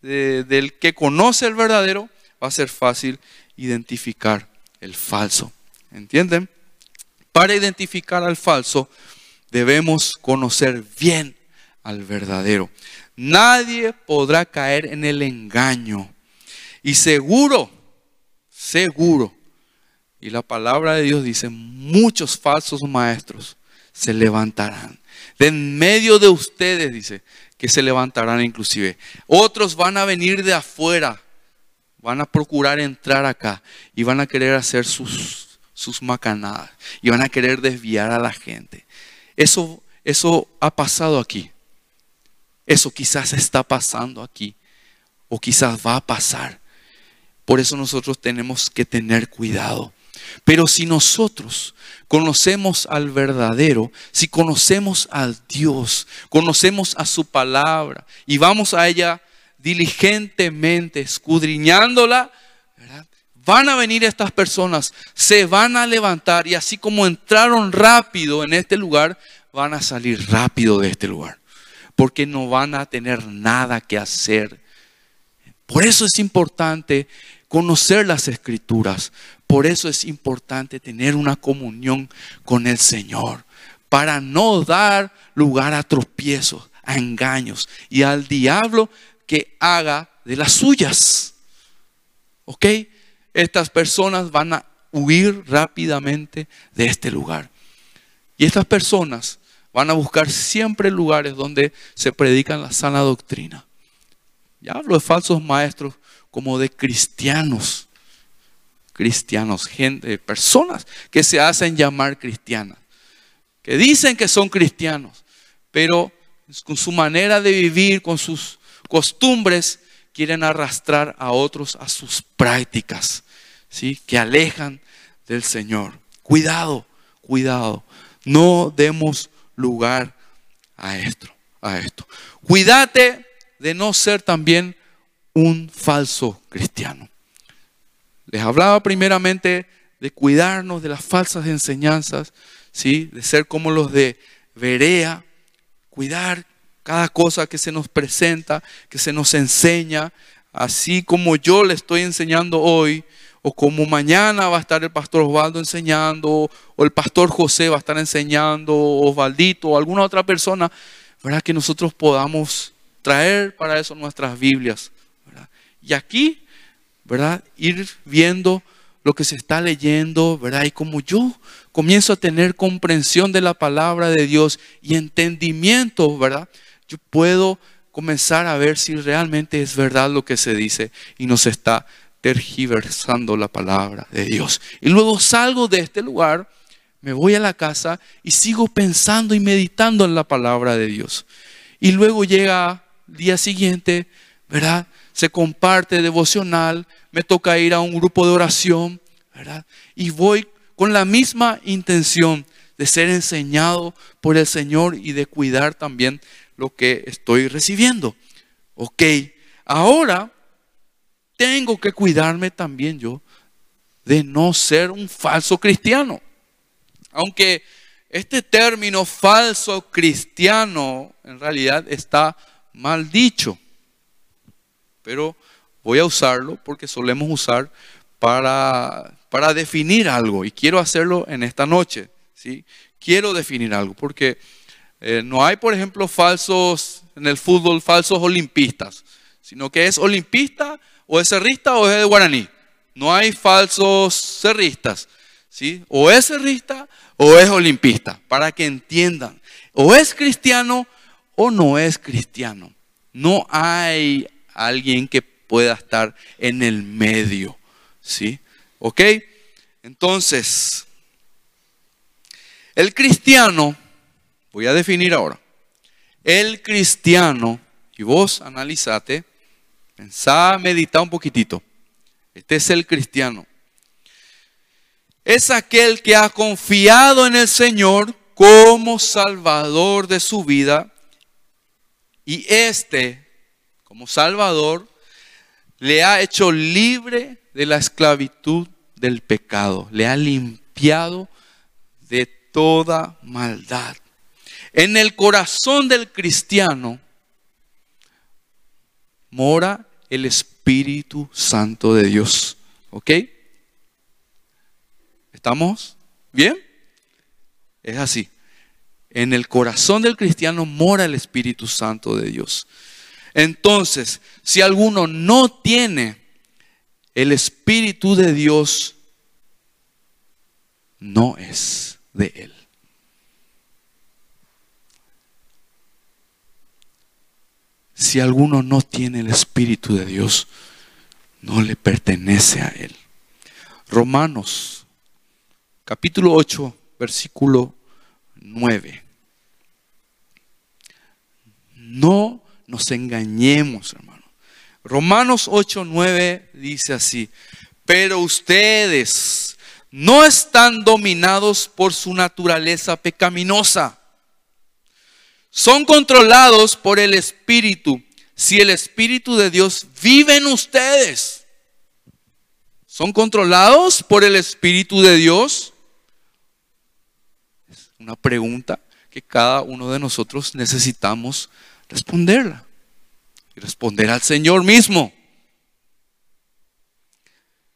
del que conoce el verdadero, va a ser fácil identificar el falso. ¿Entienden? Para identificar al falso, debemos conocer bien al verdadero. Nadie podrá caer en el engaño. Y seguro, seguro, y la palabra de Dios dice, muchos falsos maestros se levantarán. De en medio de ustedes, dice, que se levantarán inclusive. Otros van a venir de afuera, van a procurar entrar acá y van a querer hacer sus, sus macanadas y van a querer desviar a la gente. Eso, eso ha pasado aquí. Eso quizás está pasando aquí. O quizás va a pasar. Por eso nosotros tenemos que tener cuidado. Pero si nosotros conocemos al verdadero, si conocemos al Dios, conocemos a su palabra y vamos a ella diligentemente, escudriñándola, van a venir estas personas, se van a levantar y así como entraron rápido en este lugar, van a salir rápido de este lugar, porque no van a tener nada que hacer. Por eso es importante conocer las escrituras, por eso es importante tener una comunión con el Señor, para no dar lugar a tropiezos, a engaños y al diablo que haga de las suyas. ¿Ok? estas personas van a huir rápidamente de este lugar. Y estas personas van a buscar siempre lugares donde se predican la sana doctrina. Ya hablo de falsos maestros como de cristianos. Cristianos, gente, personas que se hacen llamar cristianas, que dicen que son cristianos, pero con su manera de vivir, con sus costumbres, quieren arrastrar a otros a sus prácticas, ¿sí? que alejan del Señor. Cuidado, cuidado. No demos lugar a esto, a esto. Cuídate de no ser también un falso cristiano. Les hablaba primeramente de cuidarnos de las falsas enseñanzas, ¿sí? de ser como los de Berea, cuidar cada cosa que se nos presenta, que se nos enseña, así como yo le estoy enseñando hoy, o como mañana va a estar el pastor Osvaldo enseñando, o el pastor José va a estar enseñando, o Osvaldito, o alguna otra persona, ¿verdad? Que nosotros podamos traer para eso nuestras Biblias. Y aquí, ¿verdad? Ir viendo lo que se está leyendo, ¿verdad? Y como yo comienzo a tener comprensión de la palabra de Dios y entendimiento, ¿verdad? yo puedo comenzar a ver si realmente es verdad lo que se dice y nos está tergiversando la palabra de Dios. Y luego salgo de este lugar, me voy a la casa y sigo pensando y meditando en la palabra de Dios. Y luego llega el día siguiente, ¿verdad? Se comparte devocional, me toca ir a un grupo de oración, ¿verdad? Y voy con la misma intención de ser enseñado por el Señor y de cuidar también lo que estoy recibiendo. Ok, ahora tengo que cuidarme también yo de no ser un falso cristiano. Aunque este término falso cristiano en realidad está mal dicho. Pero voy a usarlo porque solemos usar para, para definir algo y quiero hacerlo en esta noche. ¿sí? Quiero definir algo porque eh, no hay, por ejemplo, falsos en el fútbol, falsos olimpistas, sino que es olimpista o es cerrista o es de guaraní. No hay falsos cerristas, ¿sí? O es cerrista o es olimpista, para que entiendan. O es cristiano o no es cristiano. No hay alguien que pueda estar en el medio, ¿sí? ¿Ok? Entonces, el cristiano, voy a definir ahora, el cristiano, y vos analizate, pensá, medita un poquitito. Este es el cristiano. Es aquel que ha confiado en el Señor como Salvador de su vida y este, como Salvador, le ha hecho libre de la esclavitud del pecado, le ha limpiado de toda maldad. En el corazón del cristiano mora el Espíritu Santo de Dios. ¿Ok? ¿Estamos bien? Es así. En el corazón del cristiano mora el Espíritu Santo de Dios. Entonces, si alguno no tiene el Espíritu de Dios, no es de Él. Si alguno no tiene el Espíritu de Dios, no le pertenece a Él. Romanos, capítulo 8, versículo 9. No nos engañemos, hermano. Romanos 8, 9 dice así, pero ustedes no están dominados por su naturaleza pecaminosa. Son controlados por el Espíritu. Si el Espíritu de Dios vive en ustedes, son controlados por el Espíritu de Dios. Es una pregunta que cada uno de nosotros necesitamos responderla. Y responder al Señor mismo.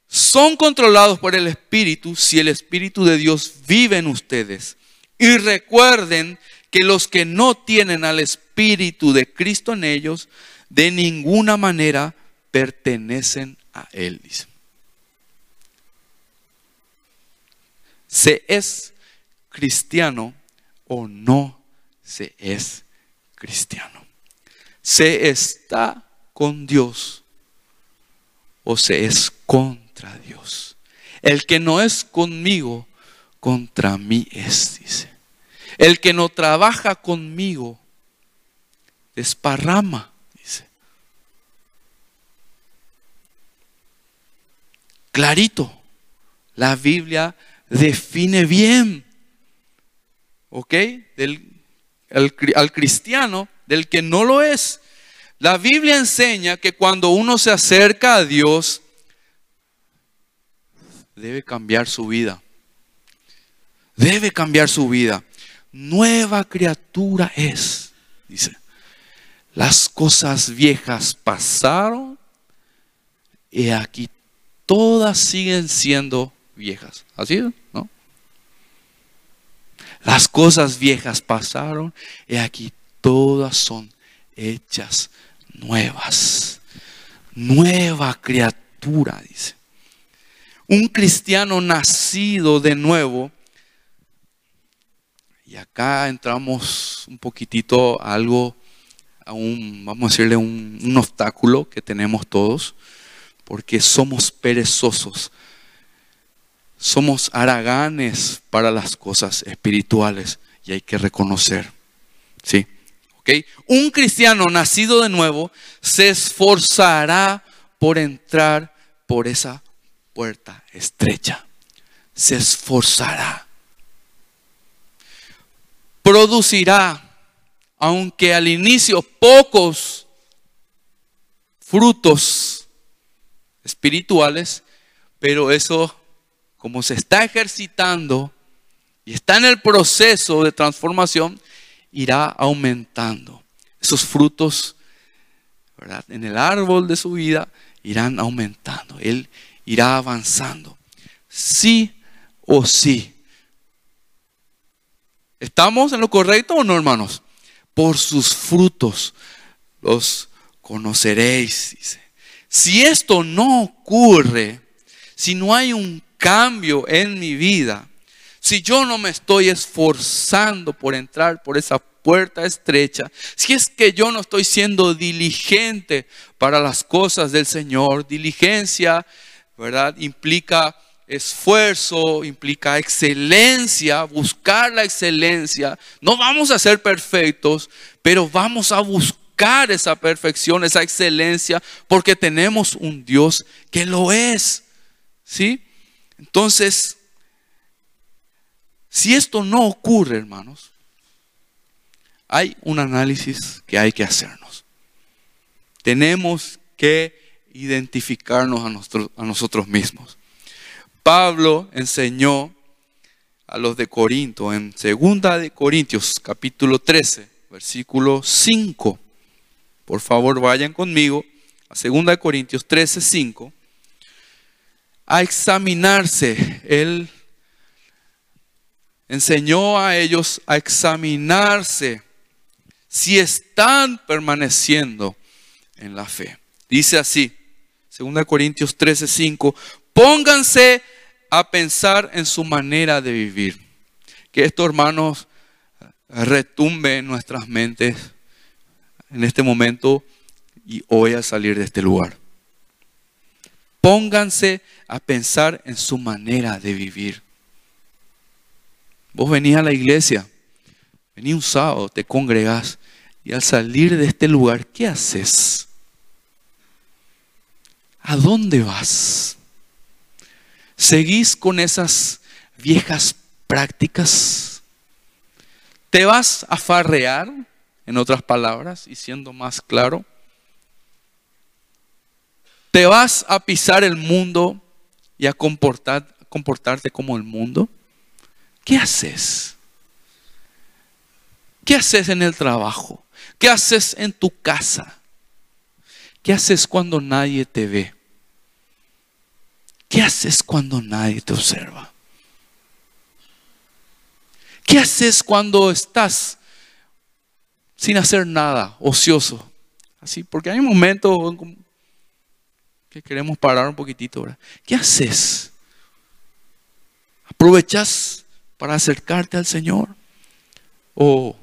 Son controlados por el Espíritu si el Espíritu de Dios vive en ustedes. Y recuerden que los que no tienen al Espíritu de Cristo en ellos, de ninguna manera pertenecen a Él. ¿Se es cristiano o no se es cristiano? ¿Se está con Dios o se es contra Dios? El que no es conmigo, contra mí es, dice. El que no trabaja conmigo, desparrama, dice. Clarito, la Biblia define bien, ¿ok? Del, al cristiano del que no lo es. La Biblia enseña que cuando uno se acerca a Dios, debe cambiar su vida. Debe cambiar su vida. Nueva criatura es, dice. Las cosas viejas pasaron y aquí todas siguen siendo viejas. ¿Así? ¿No? Las cosas viejas pasaron y aquí todas son hechas nuevas. Nueva criatura, dice. Un cristiano nacido de nuevo. Y acá entramos un poquitito a algo, a un, vamos a decirle, un, un obstáculo que tenemos todos, porque somos perezosos. Somos haraganes para las cosas espirituales y hay que reconocer. ¿Sí? Un cristiano nacido de nuevo se esforzará por entrar por esa puerta estrecha. Se esforzará. Producirá, aunque al inicio pocos frutos espirituales, pero eso, como se está ejercitando y está en el proceso de transformación, irá aumentando. Esos frutos ¿verdad? en el árbol de su vida irán aumentando, Él irá avanzando. Sí o sí. ¿Estamos en lo correcto o no, hermanos? Por sus frutos los conoceréis, dice. Si esto no ocurre, si no hay un cambio en mi vida, si yo no me estoy esforzando por entrar por esa puerta estrecha, si es que yo no estoy siendo diligente para las cosas del Señor, diligencia, ¿verdad? Implica esfuerzo, implica excelencia, buscar la excelencia. No vamos a ser perfectos, pero vamos a buscar esa perfección, esa excelencia, porque tenemos un Dios que lo es. ¿Sí? Entonces, si esto no ocurre, hermanos, hay un análisis que hay que hacernos. Tenemos que identificarnos a, nosotros mismos. Pablo enseñó a los de Corinto en 2 de Corintios capítulo 13, versículo 5. Por favor, vayan conmigo a 2 de Corintios 13, 5 a examinarse. Él enseñó a ellos a examinarse si están permaneciendo en la fe. Dice así, 2 Corintios 13, 5, pónganse a pensar en su manera de vivir. Que esto, hermanos, retumbe en nuestras mentes en este momento y hoy al salir de este lugar. Pónganse a pensar en su manera de vivir. Vos venís a la iglesia, venís un sábado, te congregás y al salir de este lugar, ¿qué haces? ¿A dónde vas? ¿Seguís con esas viejas prácticas? ¿Te vas a farrear, en otras palabras, y siendo más claro? ¿Te vas a pisar el mundo y a comportar, comportarte como el mundo? ¿Qué haces? ¿Qué haces en el trabajo? ¿Qué haces en tu casa? ¿Qué haces cuando nadie te ve? ¿Qué haces cuando nadie te observa? ¿Qué haces cuando estás sin hacer nada, ocioso? Así, porque hay momentos que queremos parar un poquitito. ¿Qué haces? ¿Aprovechas para acercarte al Señor? ¿O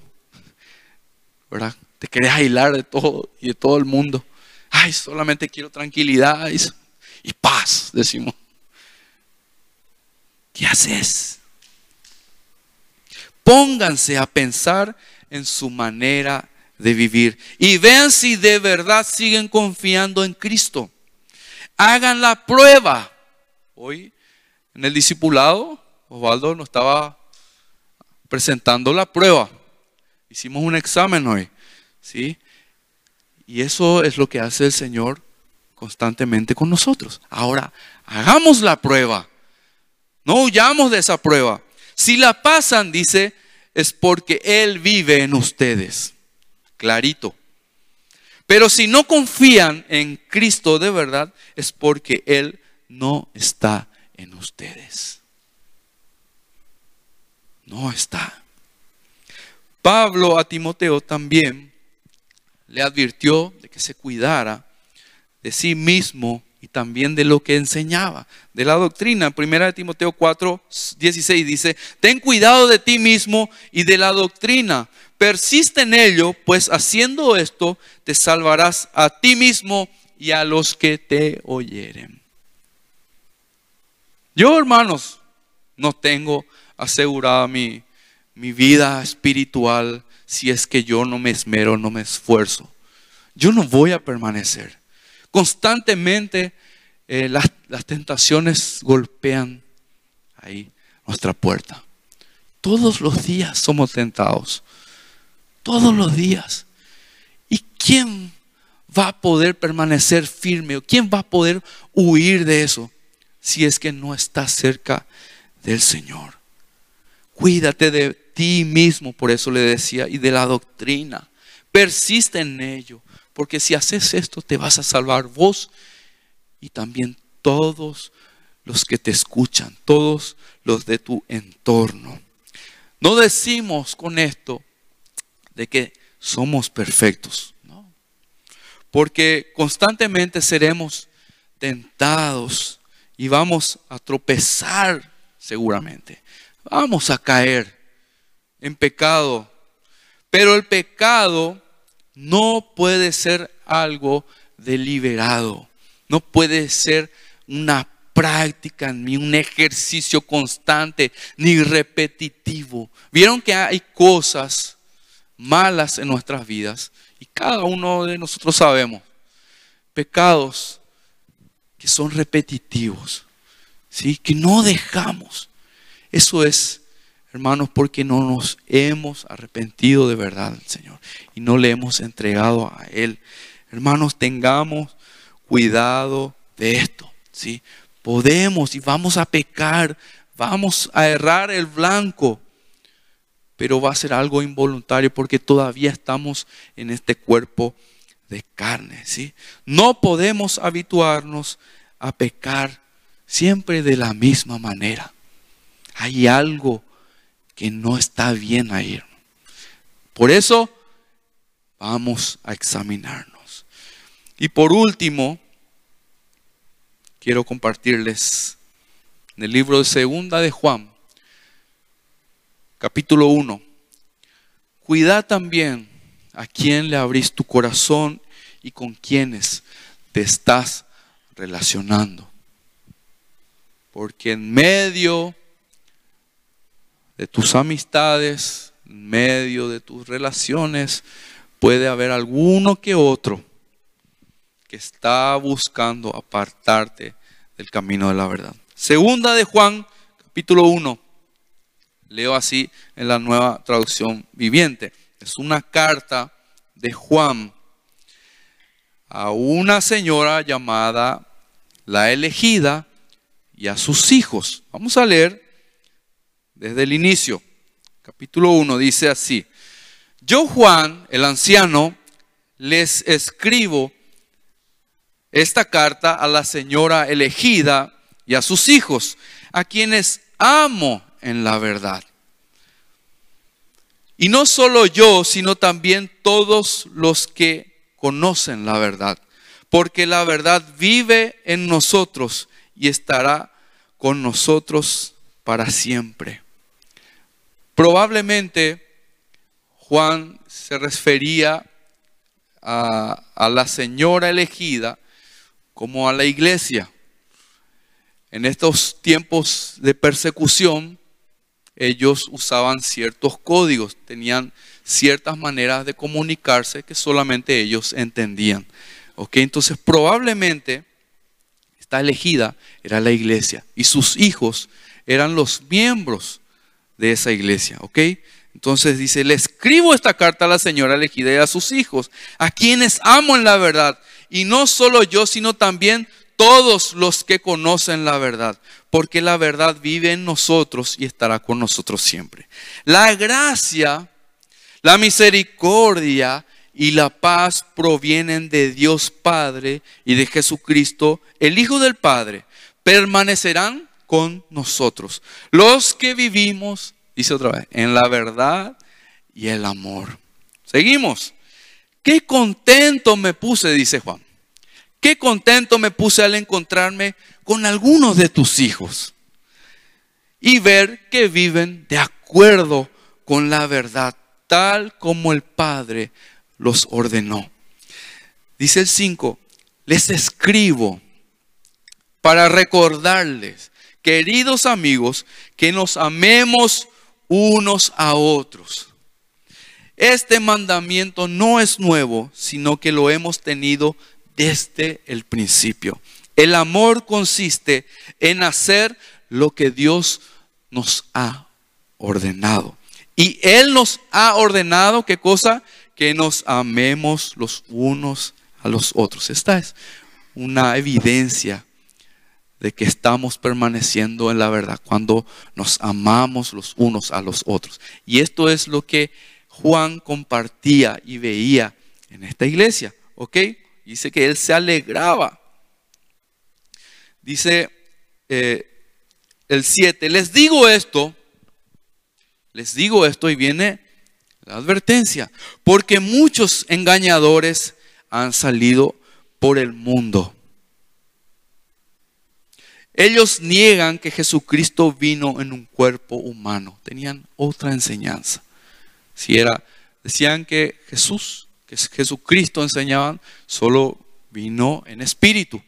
¿verdad? te querés aislar de todo y de todo el mundo? Ay, solamente quiero tranquilidad y paz, decimos. ¿Qué haces? Pónganse a pensar en su manera de vivir y vean si de verdad siguen confiando en Cristo. Hagan la prueba. Hoy en el discipulado, Osvaldo nos estaba presentando la prueba. Hicimos un examen hoy, ¿sí? Y eso es lo que hace el Señor constantemente con nosotros. Ahora, hagamos la prueba. No huyamos de esa prueba. Si la pasan, dice, es porque Él vive en ustedes. Clarito. Pero si no confían en Cristo de verdad, es porque Él no está en ustedes. No está. Pablo a Timoteo también le advirtió de que se cuidara de sí mismo y también de lo que enseñaba, de la doctrina. Primera de Timoteo 4, 16 dice, ten cuidado de ti mismo y de la doctrina. Persiste en ello, pues haciendo esto te salvarás a ti mismo y a los que te oyeren. Yo, hermanos, no tengo asegurada mi, mi vida espiritual si es que yo no me esmero, no me esfuerzo. Yo no voy a permanecer. Constantemente eh, las, las tentaciones golpean ahí nuestra puerta. Todos los días somos tentados. Todos los días. ¿Y quién va a poder permanecer firme? ¿O quién va a poder huir de eso si es que no está cerca del Señor? Cuídate de ti mismo, por eso le decía, y de la doctrina. Persiste en ello, porque si haces esto te vas a salvar vos y también todos los que te escuchan, todos los de tu entorno. No decimos con esto de que somos perfectos, ¿no? Porque constantemente seremos tentados y vamos a tropezar seguramente. Vamos a caer en pecado. Pero el pecado no puede ser algo deliberado. No puede ser una práctica, ni un ejercicio constante, ni repetitivo. Vieron que hay cosas malas en nuestras vidas y cada uno de nosotros sabemos. Pecados que son repetitivos, ¿sí? que no dejamos. Eso es, hermanos, porque no nos hemos arrepentido de verdad Señor y no le hemos entregado a Él. Hermanos, tengamos cuidado de esto, ¿sí? Podemos y vamos a pecar, vamos a errar el blanco, pero va a ser algo involuntario porque todavía estamos en este cuerpo de carne, ¿sí? No podemos habituarnos a pecar siempre de la misma manera. Hay algo que no está bien ahí. Por eso vamos a examinarnos. Y por último, quiero compartirles en el libro de Segunda de Juan, capítulo 1. Cuida también a quién le abrís tu corazón y con quienes te estás relacionando. Porque en medio de tus amistades, en medio de tus relaciones, puede haber alguno que otro que está buscando apartarte del camino de la verdad. Segunda de Juan, capítulo 1. Leo así en la nueva traducción viviente. Es una carta de Juan a una señora llamada la elegida y a sus hijos. Vamos a leer desde el inicio. Capítulo 1 dice así. Yo Juan, el anciano, les escribo esta carta a la señora elegida y a sus hijos, a quienes amo en la verdad. Y no solo yo, sino también todos los que conocen la verdad, porque la verdad vive en nosotros y estará con nosotros para siempre. Probablemente Juan se refería a, la señora elegida como a la iglesia. En estos tiempos de persecución, ellos usaban ciertos códigos, tenían ciertas maneras de comunicarse que solamente ellos entendían. ¿Ok? Entonces probablemente esta elegida era la iglesia y sus hijos eran los miembros de esa iglesia. ¿Ok? Entonces dice, le escribo esta carta a la señora elegida y a sus hijos, a quienes amo en la verdad y no solo yo, sino también todos los que conocen la verdad, porque la verdad vive en nosotros y estará con nosotros siempre. La gracia, la misericordia y la paz provienen de Dios Padre y de Jesucristo, el Hijo del Padre, permanecerán con nosotros. Los que vivimos, dice otra vez, en la verdad y el amor. Seguimos. Qué contento me puse, dice Juan. Qué contento me puse al encontrarme con algunos de tus hijos y ver que viven de acuerdo con la verdad, tal como el Padre los ordenó. Dice el 5, les escribo para recordarles, queridos amigos, que nos amemos unos a otros. Este mandamiento no es nuevo, sino que lo hemos tenido desde el principio. El amor consiste en hacer lo que Dios nos ha ordenado. Y Él nos ha ordenado, ¿qué cosa? Que nos amemos los unos a los otros. Esta es una evidencia de que estamos permaneciendo en la verdad cuando nos amamos los unos a los otros. Y esto es lo que Juan compartía y veía en esta iglesia, ¿ok? Dice que él se alegraba Dice eh, el 7, les digo esto, les digo esto y viene la advertencia, porque muchos engañadores han salido por el mundo. Ellos niegan que Jesucristo vino en un cuerpo humano. Tenían otra enseñanza. Si era, decían que Jesús, que Jesucristo enseñaban, solo vino en espíritu.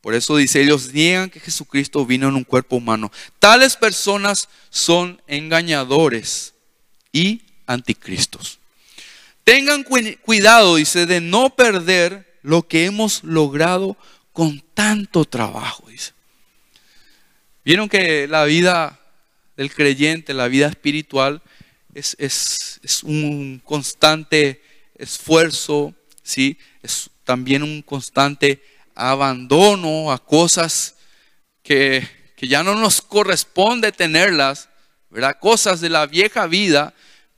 Por eso dice, ellos niegan que Jesucristo vino en un cuerpo humano. Tales personas son engañadores y anticristos. Tengan cuidado, dice, de no perder lo que hemos logrado con tanto trabajo, dice. Vieron que la vida del creyente, la vida espiritual, es, un constante esfuerzo, ¿sí? es también un constante abandono a cosas que, ya no nos corresponde tenerlas, ¿verdad? Cosas de la vieja vida,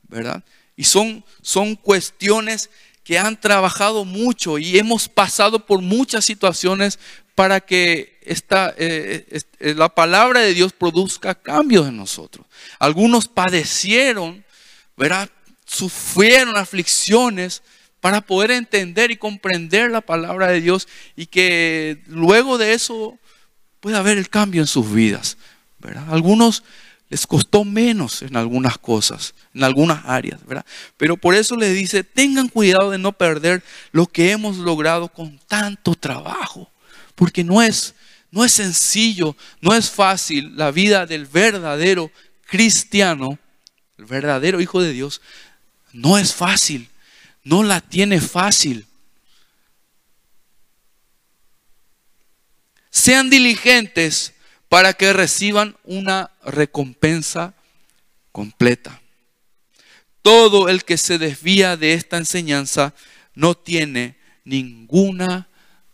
¿verdad? Y son, son cuestiones que han trabajado mucho y hemos pasado por muchas situaciones para que esta, eh, eh, la palabra de Dios produzca cambios en nosotros. Algunos padecieron, ¿verdad? Sufrieron aflicciones, para poder entender y comprender la palabra de Dios y que luego de eso pueda haber el cambio en sus vidas. ¿verdad? Algunos les costó menos en algunas cosas, en algunas áreas, ¿verdad? Pero por eso les dice, tengan cuidado de no perder lo que hemos logrado con tanto trabajo, porque no es, no es sencillo, no es fácil la vida del verdadero cristiano, el verdadero hijo de Dios, no es fácil no la tiene fácil. Sean diligentes para que reciban una recompensa completa. Todo el que se desvía de esta enseñanza no tiene ninguna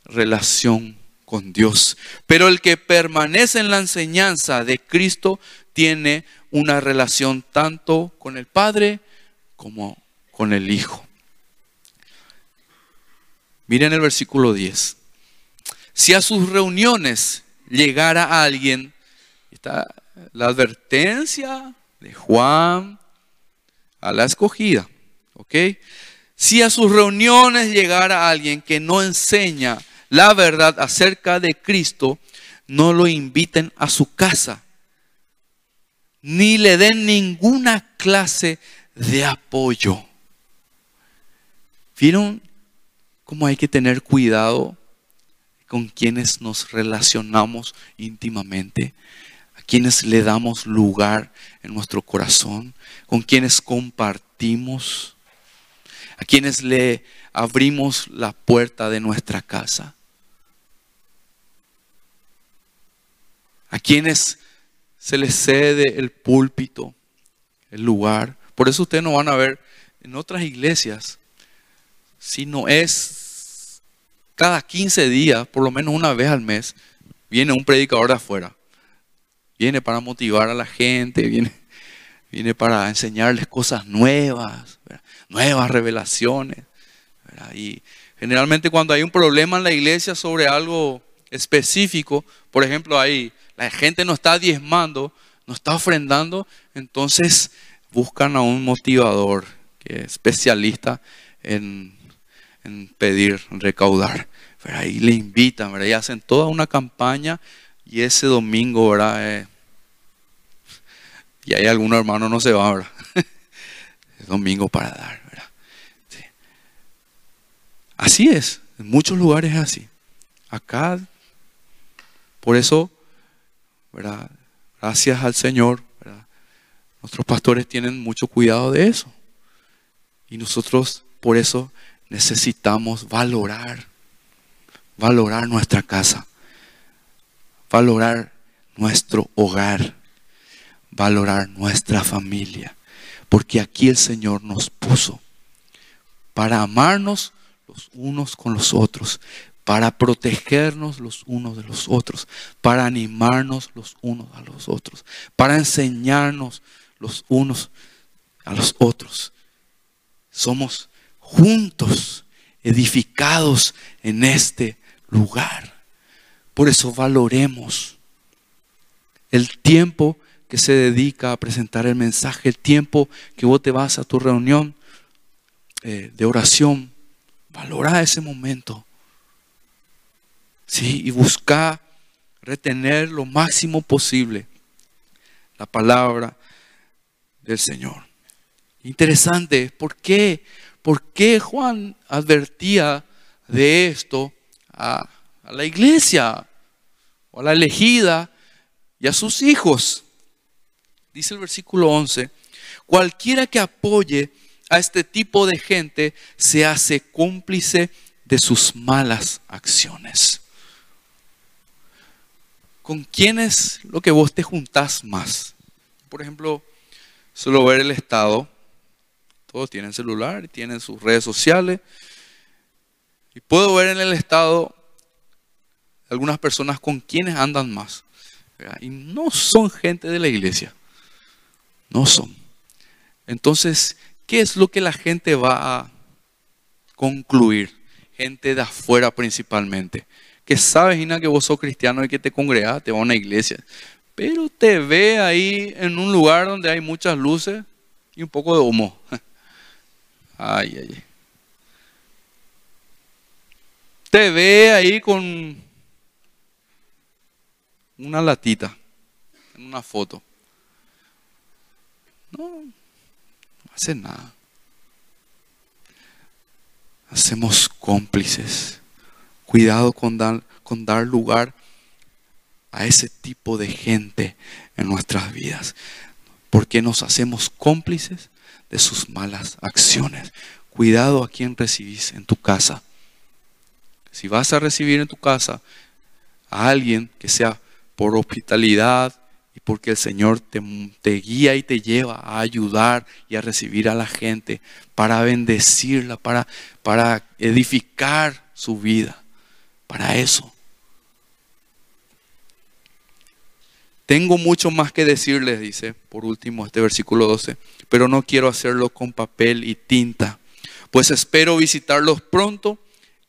relación con Dios. Pero el que permanece en la enseñanza de Cristo tiene una relación tanto con el Padre como con el Hijo. Miren el versículo 10. Si a sus reuniones llegara alguien, está la advertencia de Juan a la escogida, ¿ok? Si a sus reuniones llegara alguien que no enseña la verdad acerca de Cristo, no lo inviten a su casa, ni le den ninguna clase de apoyo. ¿Vieron cómo hay que tener cuidado con quienes nos relacionamos íntimamente, a quienes le damos lugar en nuestro corazón, con quienes compartimos, a quienes le abrimos la puerta de nuestra casa, a quienes se les cede el púlpito, el lugar. Por eso ustedes no van a ver en otras iglesias si no es cada 15 días, por lo menos una vez al mes, viene un predicador de afuera. Viene para motivar a la gente, viene, viene para enseñarles cosas nuevas, nuevas revelaciones. Y generalmente cuando hay un problema en la iglesia sobre algo específico, por ejemplo, ahí la gente no está diezmando, no está ofrendando, entonces buscan a un motivador que es especialista en en pedir, recaudar. Pero ahí le invitan, ¿verdad? y hacen toda una campaña y ese domingo, ¿verdad? Eh, y hay algunos hermanos no se van, ¿verdad? [laughs] es domingo para dar, ¿verdad? Así es, en muchos lugares es así. Acá, por eso, ¿verdad? Gracias al Señor, ¿verdad? Nuestros pastores tienen mucho cuidado de eso. Y nosotros, por eso, necesitamos valorar, valorar nuestra casa, valorar nuestro hogar, valorar nuestra familia, porque aquí el Señor nos puso para amarnos los unos con los otros, para protegernos los unos de los otros, para animarnos los unos a los otros, para enseñarnos los unos a los otros. Somos juntos, edificados en este lugar. Por eso valoremos el tiempo que se dedica a presentar el mensaje, el tiempo que vos te vas a tu reunión eh, de oración. Valora ese momento. Sí, y busca retener lo máximo posible la palabra del Señor. Interesante, ¿por qué? ¿Por qué Juan advertía de esto a, la iglesia o a la elegida y a sus hijos? Dice el versículo 11, cualquiera que apoye a este tipo de gente se hace cómplice de sus malas acciones. ¿Con quién es lo que vos te juntás más? Por ejemplo, solo ver el estado. Todos tienen celular, tienen sus redes sociales. Y puedo ver en el estado algunas personas con quienes andan más. Y no son gente de la iglesia. No son. Entonces, ¿qué es lo que la gente va a concluir? Gente de afuera principalmente que sabe, Gina, que vos sos cristiano y que te congregas, te va a una iglesia, pero te ve ahí en un lugar donde hay muchas luces y un poco de humo. [laughs] Ay, ay. Te ve ahí con una latita en una foto. No, no hace nada. Hacemos cómplices Cuidado con dar, con dar lugar a ese tipo de gente en nuestras vidas, porque nos hacemos cómplices de sus malas acciones. Cuidado a quien recibís en tu casa. Si vas a recibir en tu casa a alguien que sea por hospitalidad y porque el Señor te, te, guía y te lleva a ayudar y a recibir a la gente para bendecirla, para, para edificar su vida para eso. Tengo mucho más que decirles, dice por último este versículo 12, pero no quiero hacerlo con papel y tinta, pues espero visitarlos pronto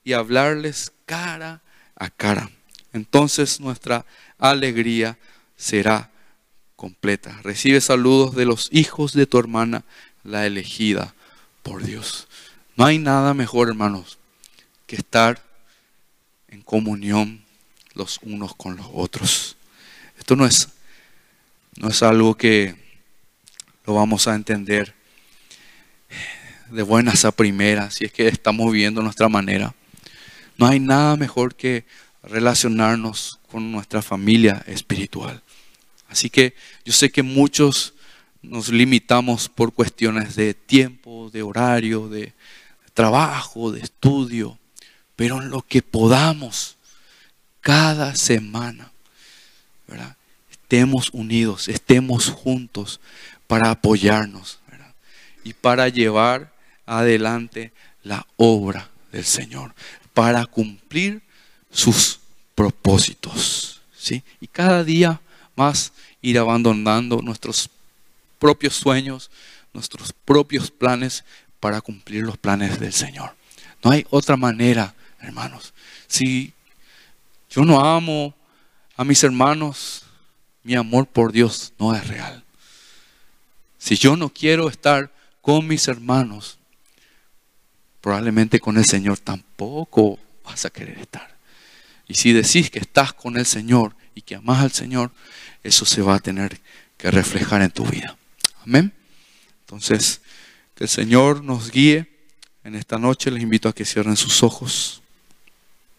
y hablarles cara a cara. Entonces nuestra alegría será completa. Recibe saludos de los hijos de tu hermana, la elegida por Dios. No hay nada mejor, hermanos, que estar en comunión los unos con los otros. Esto no es, no es algo que lo vamos a entender de buenas a primeras, si es que estamos viviendo nuestra manera. No hay nada mejor que relacionarnos con nuestra familia espiritual. Así que yo sé que muchos nos limitamos por cuestiones de tiempo, de horario, de trabajo, de estudio pero en lo que podamos, cada semana, estemos unidos, estemos juntos para apoyarnos y para llevar adelante la obra del Señor, para cumplir sus propósitos. ¿sí? Y cada día más ir abandonando nuestros propios sueños, nuestros propios planes para cumplir los planes del Señor. No hay otra manera hermanos. Si yo no amo a mis hermanos, mi amor por Dios no es real. Si yo no quiero estar con mis hermanos, probablemente con el Señor tampoco vas a querer estar. Y si decís que estás con el Señor y que amas al Señor, eso se va a tener que reflejar en tu vida. Amén. Entonces, que el Señor nos guíe. En esta noche les invito a que cierren sus ojos.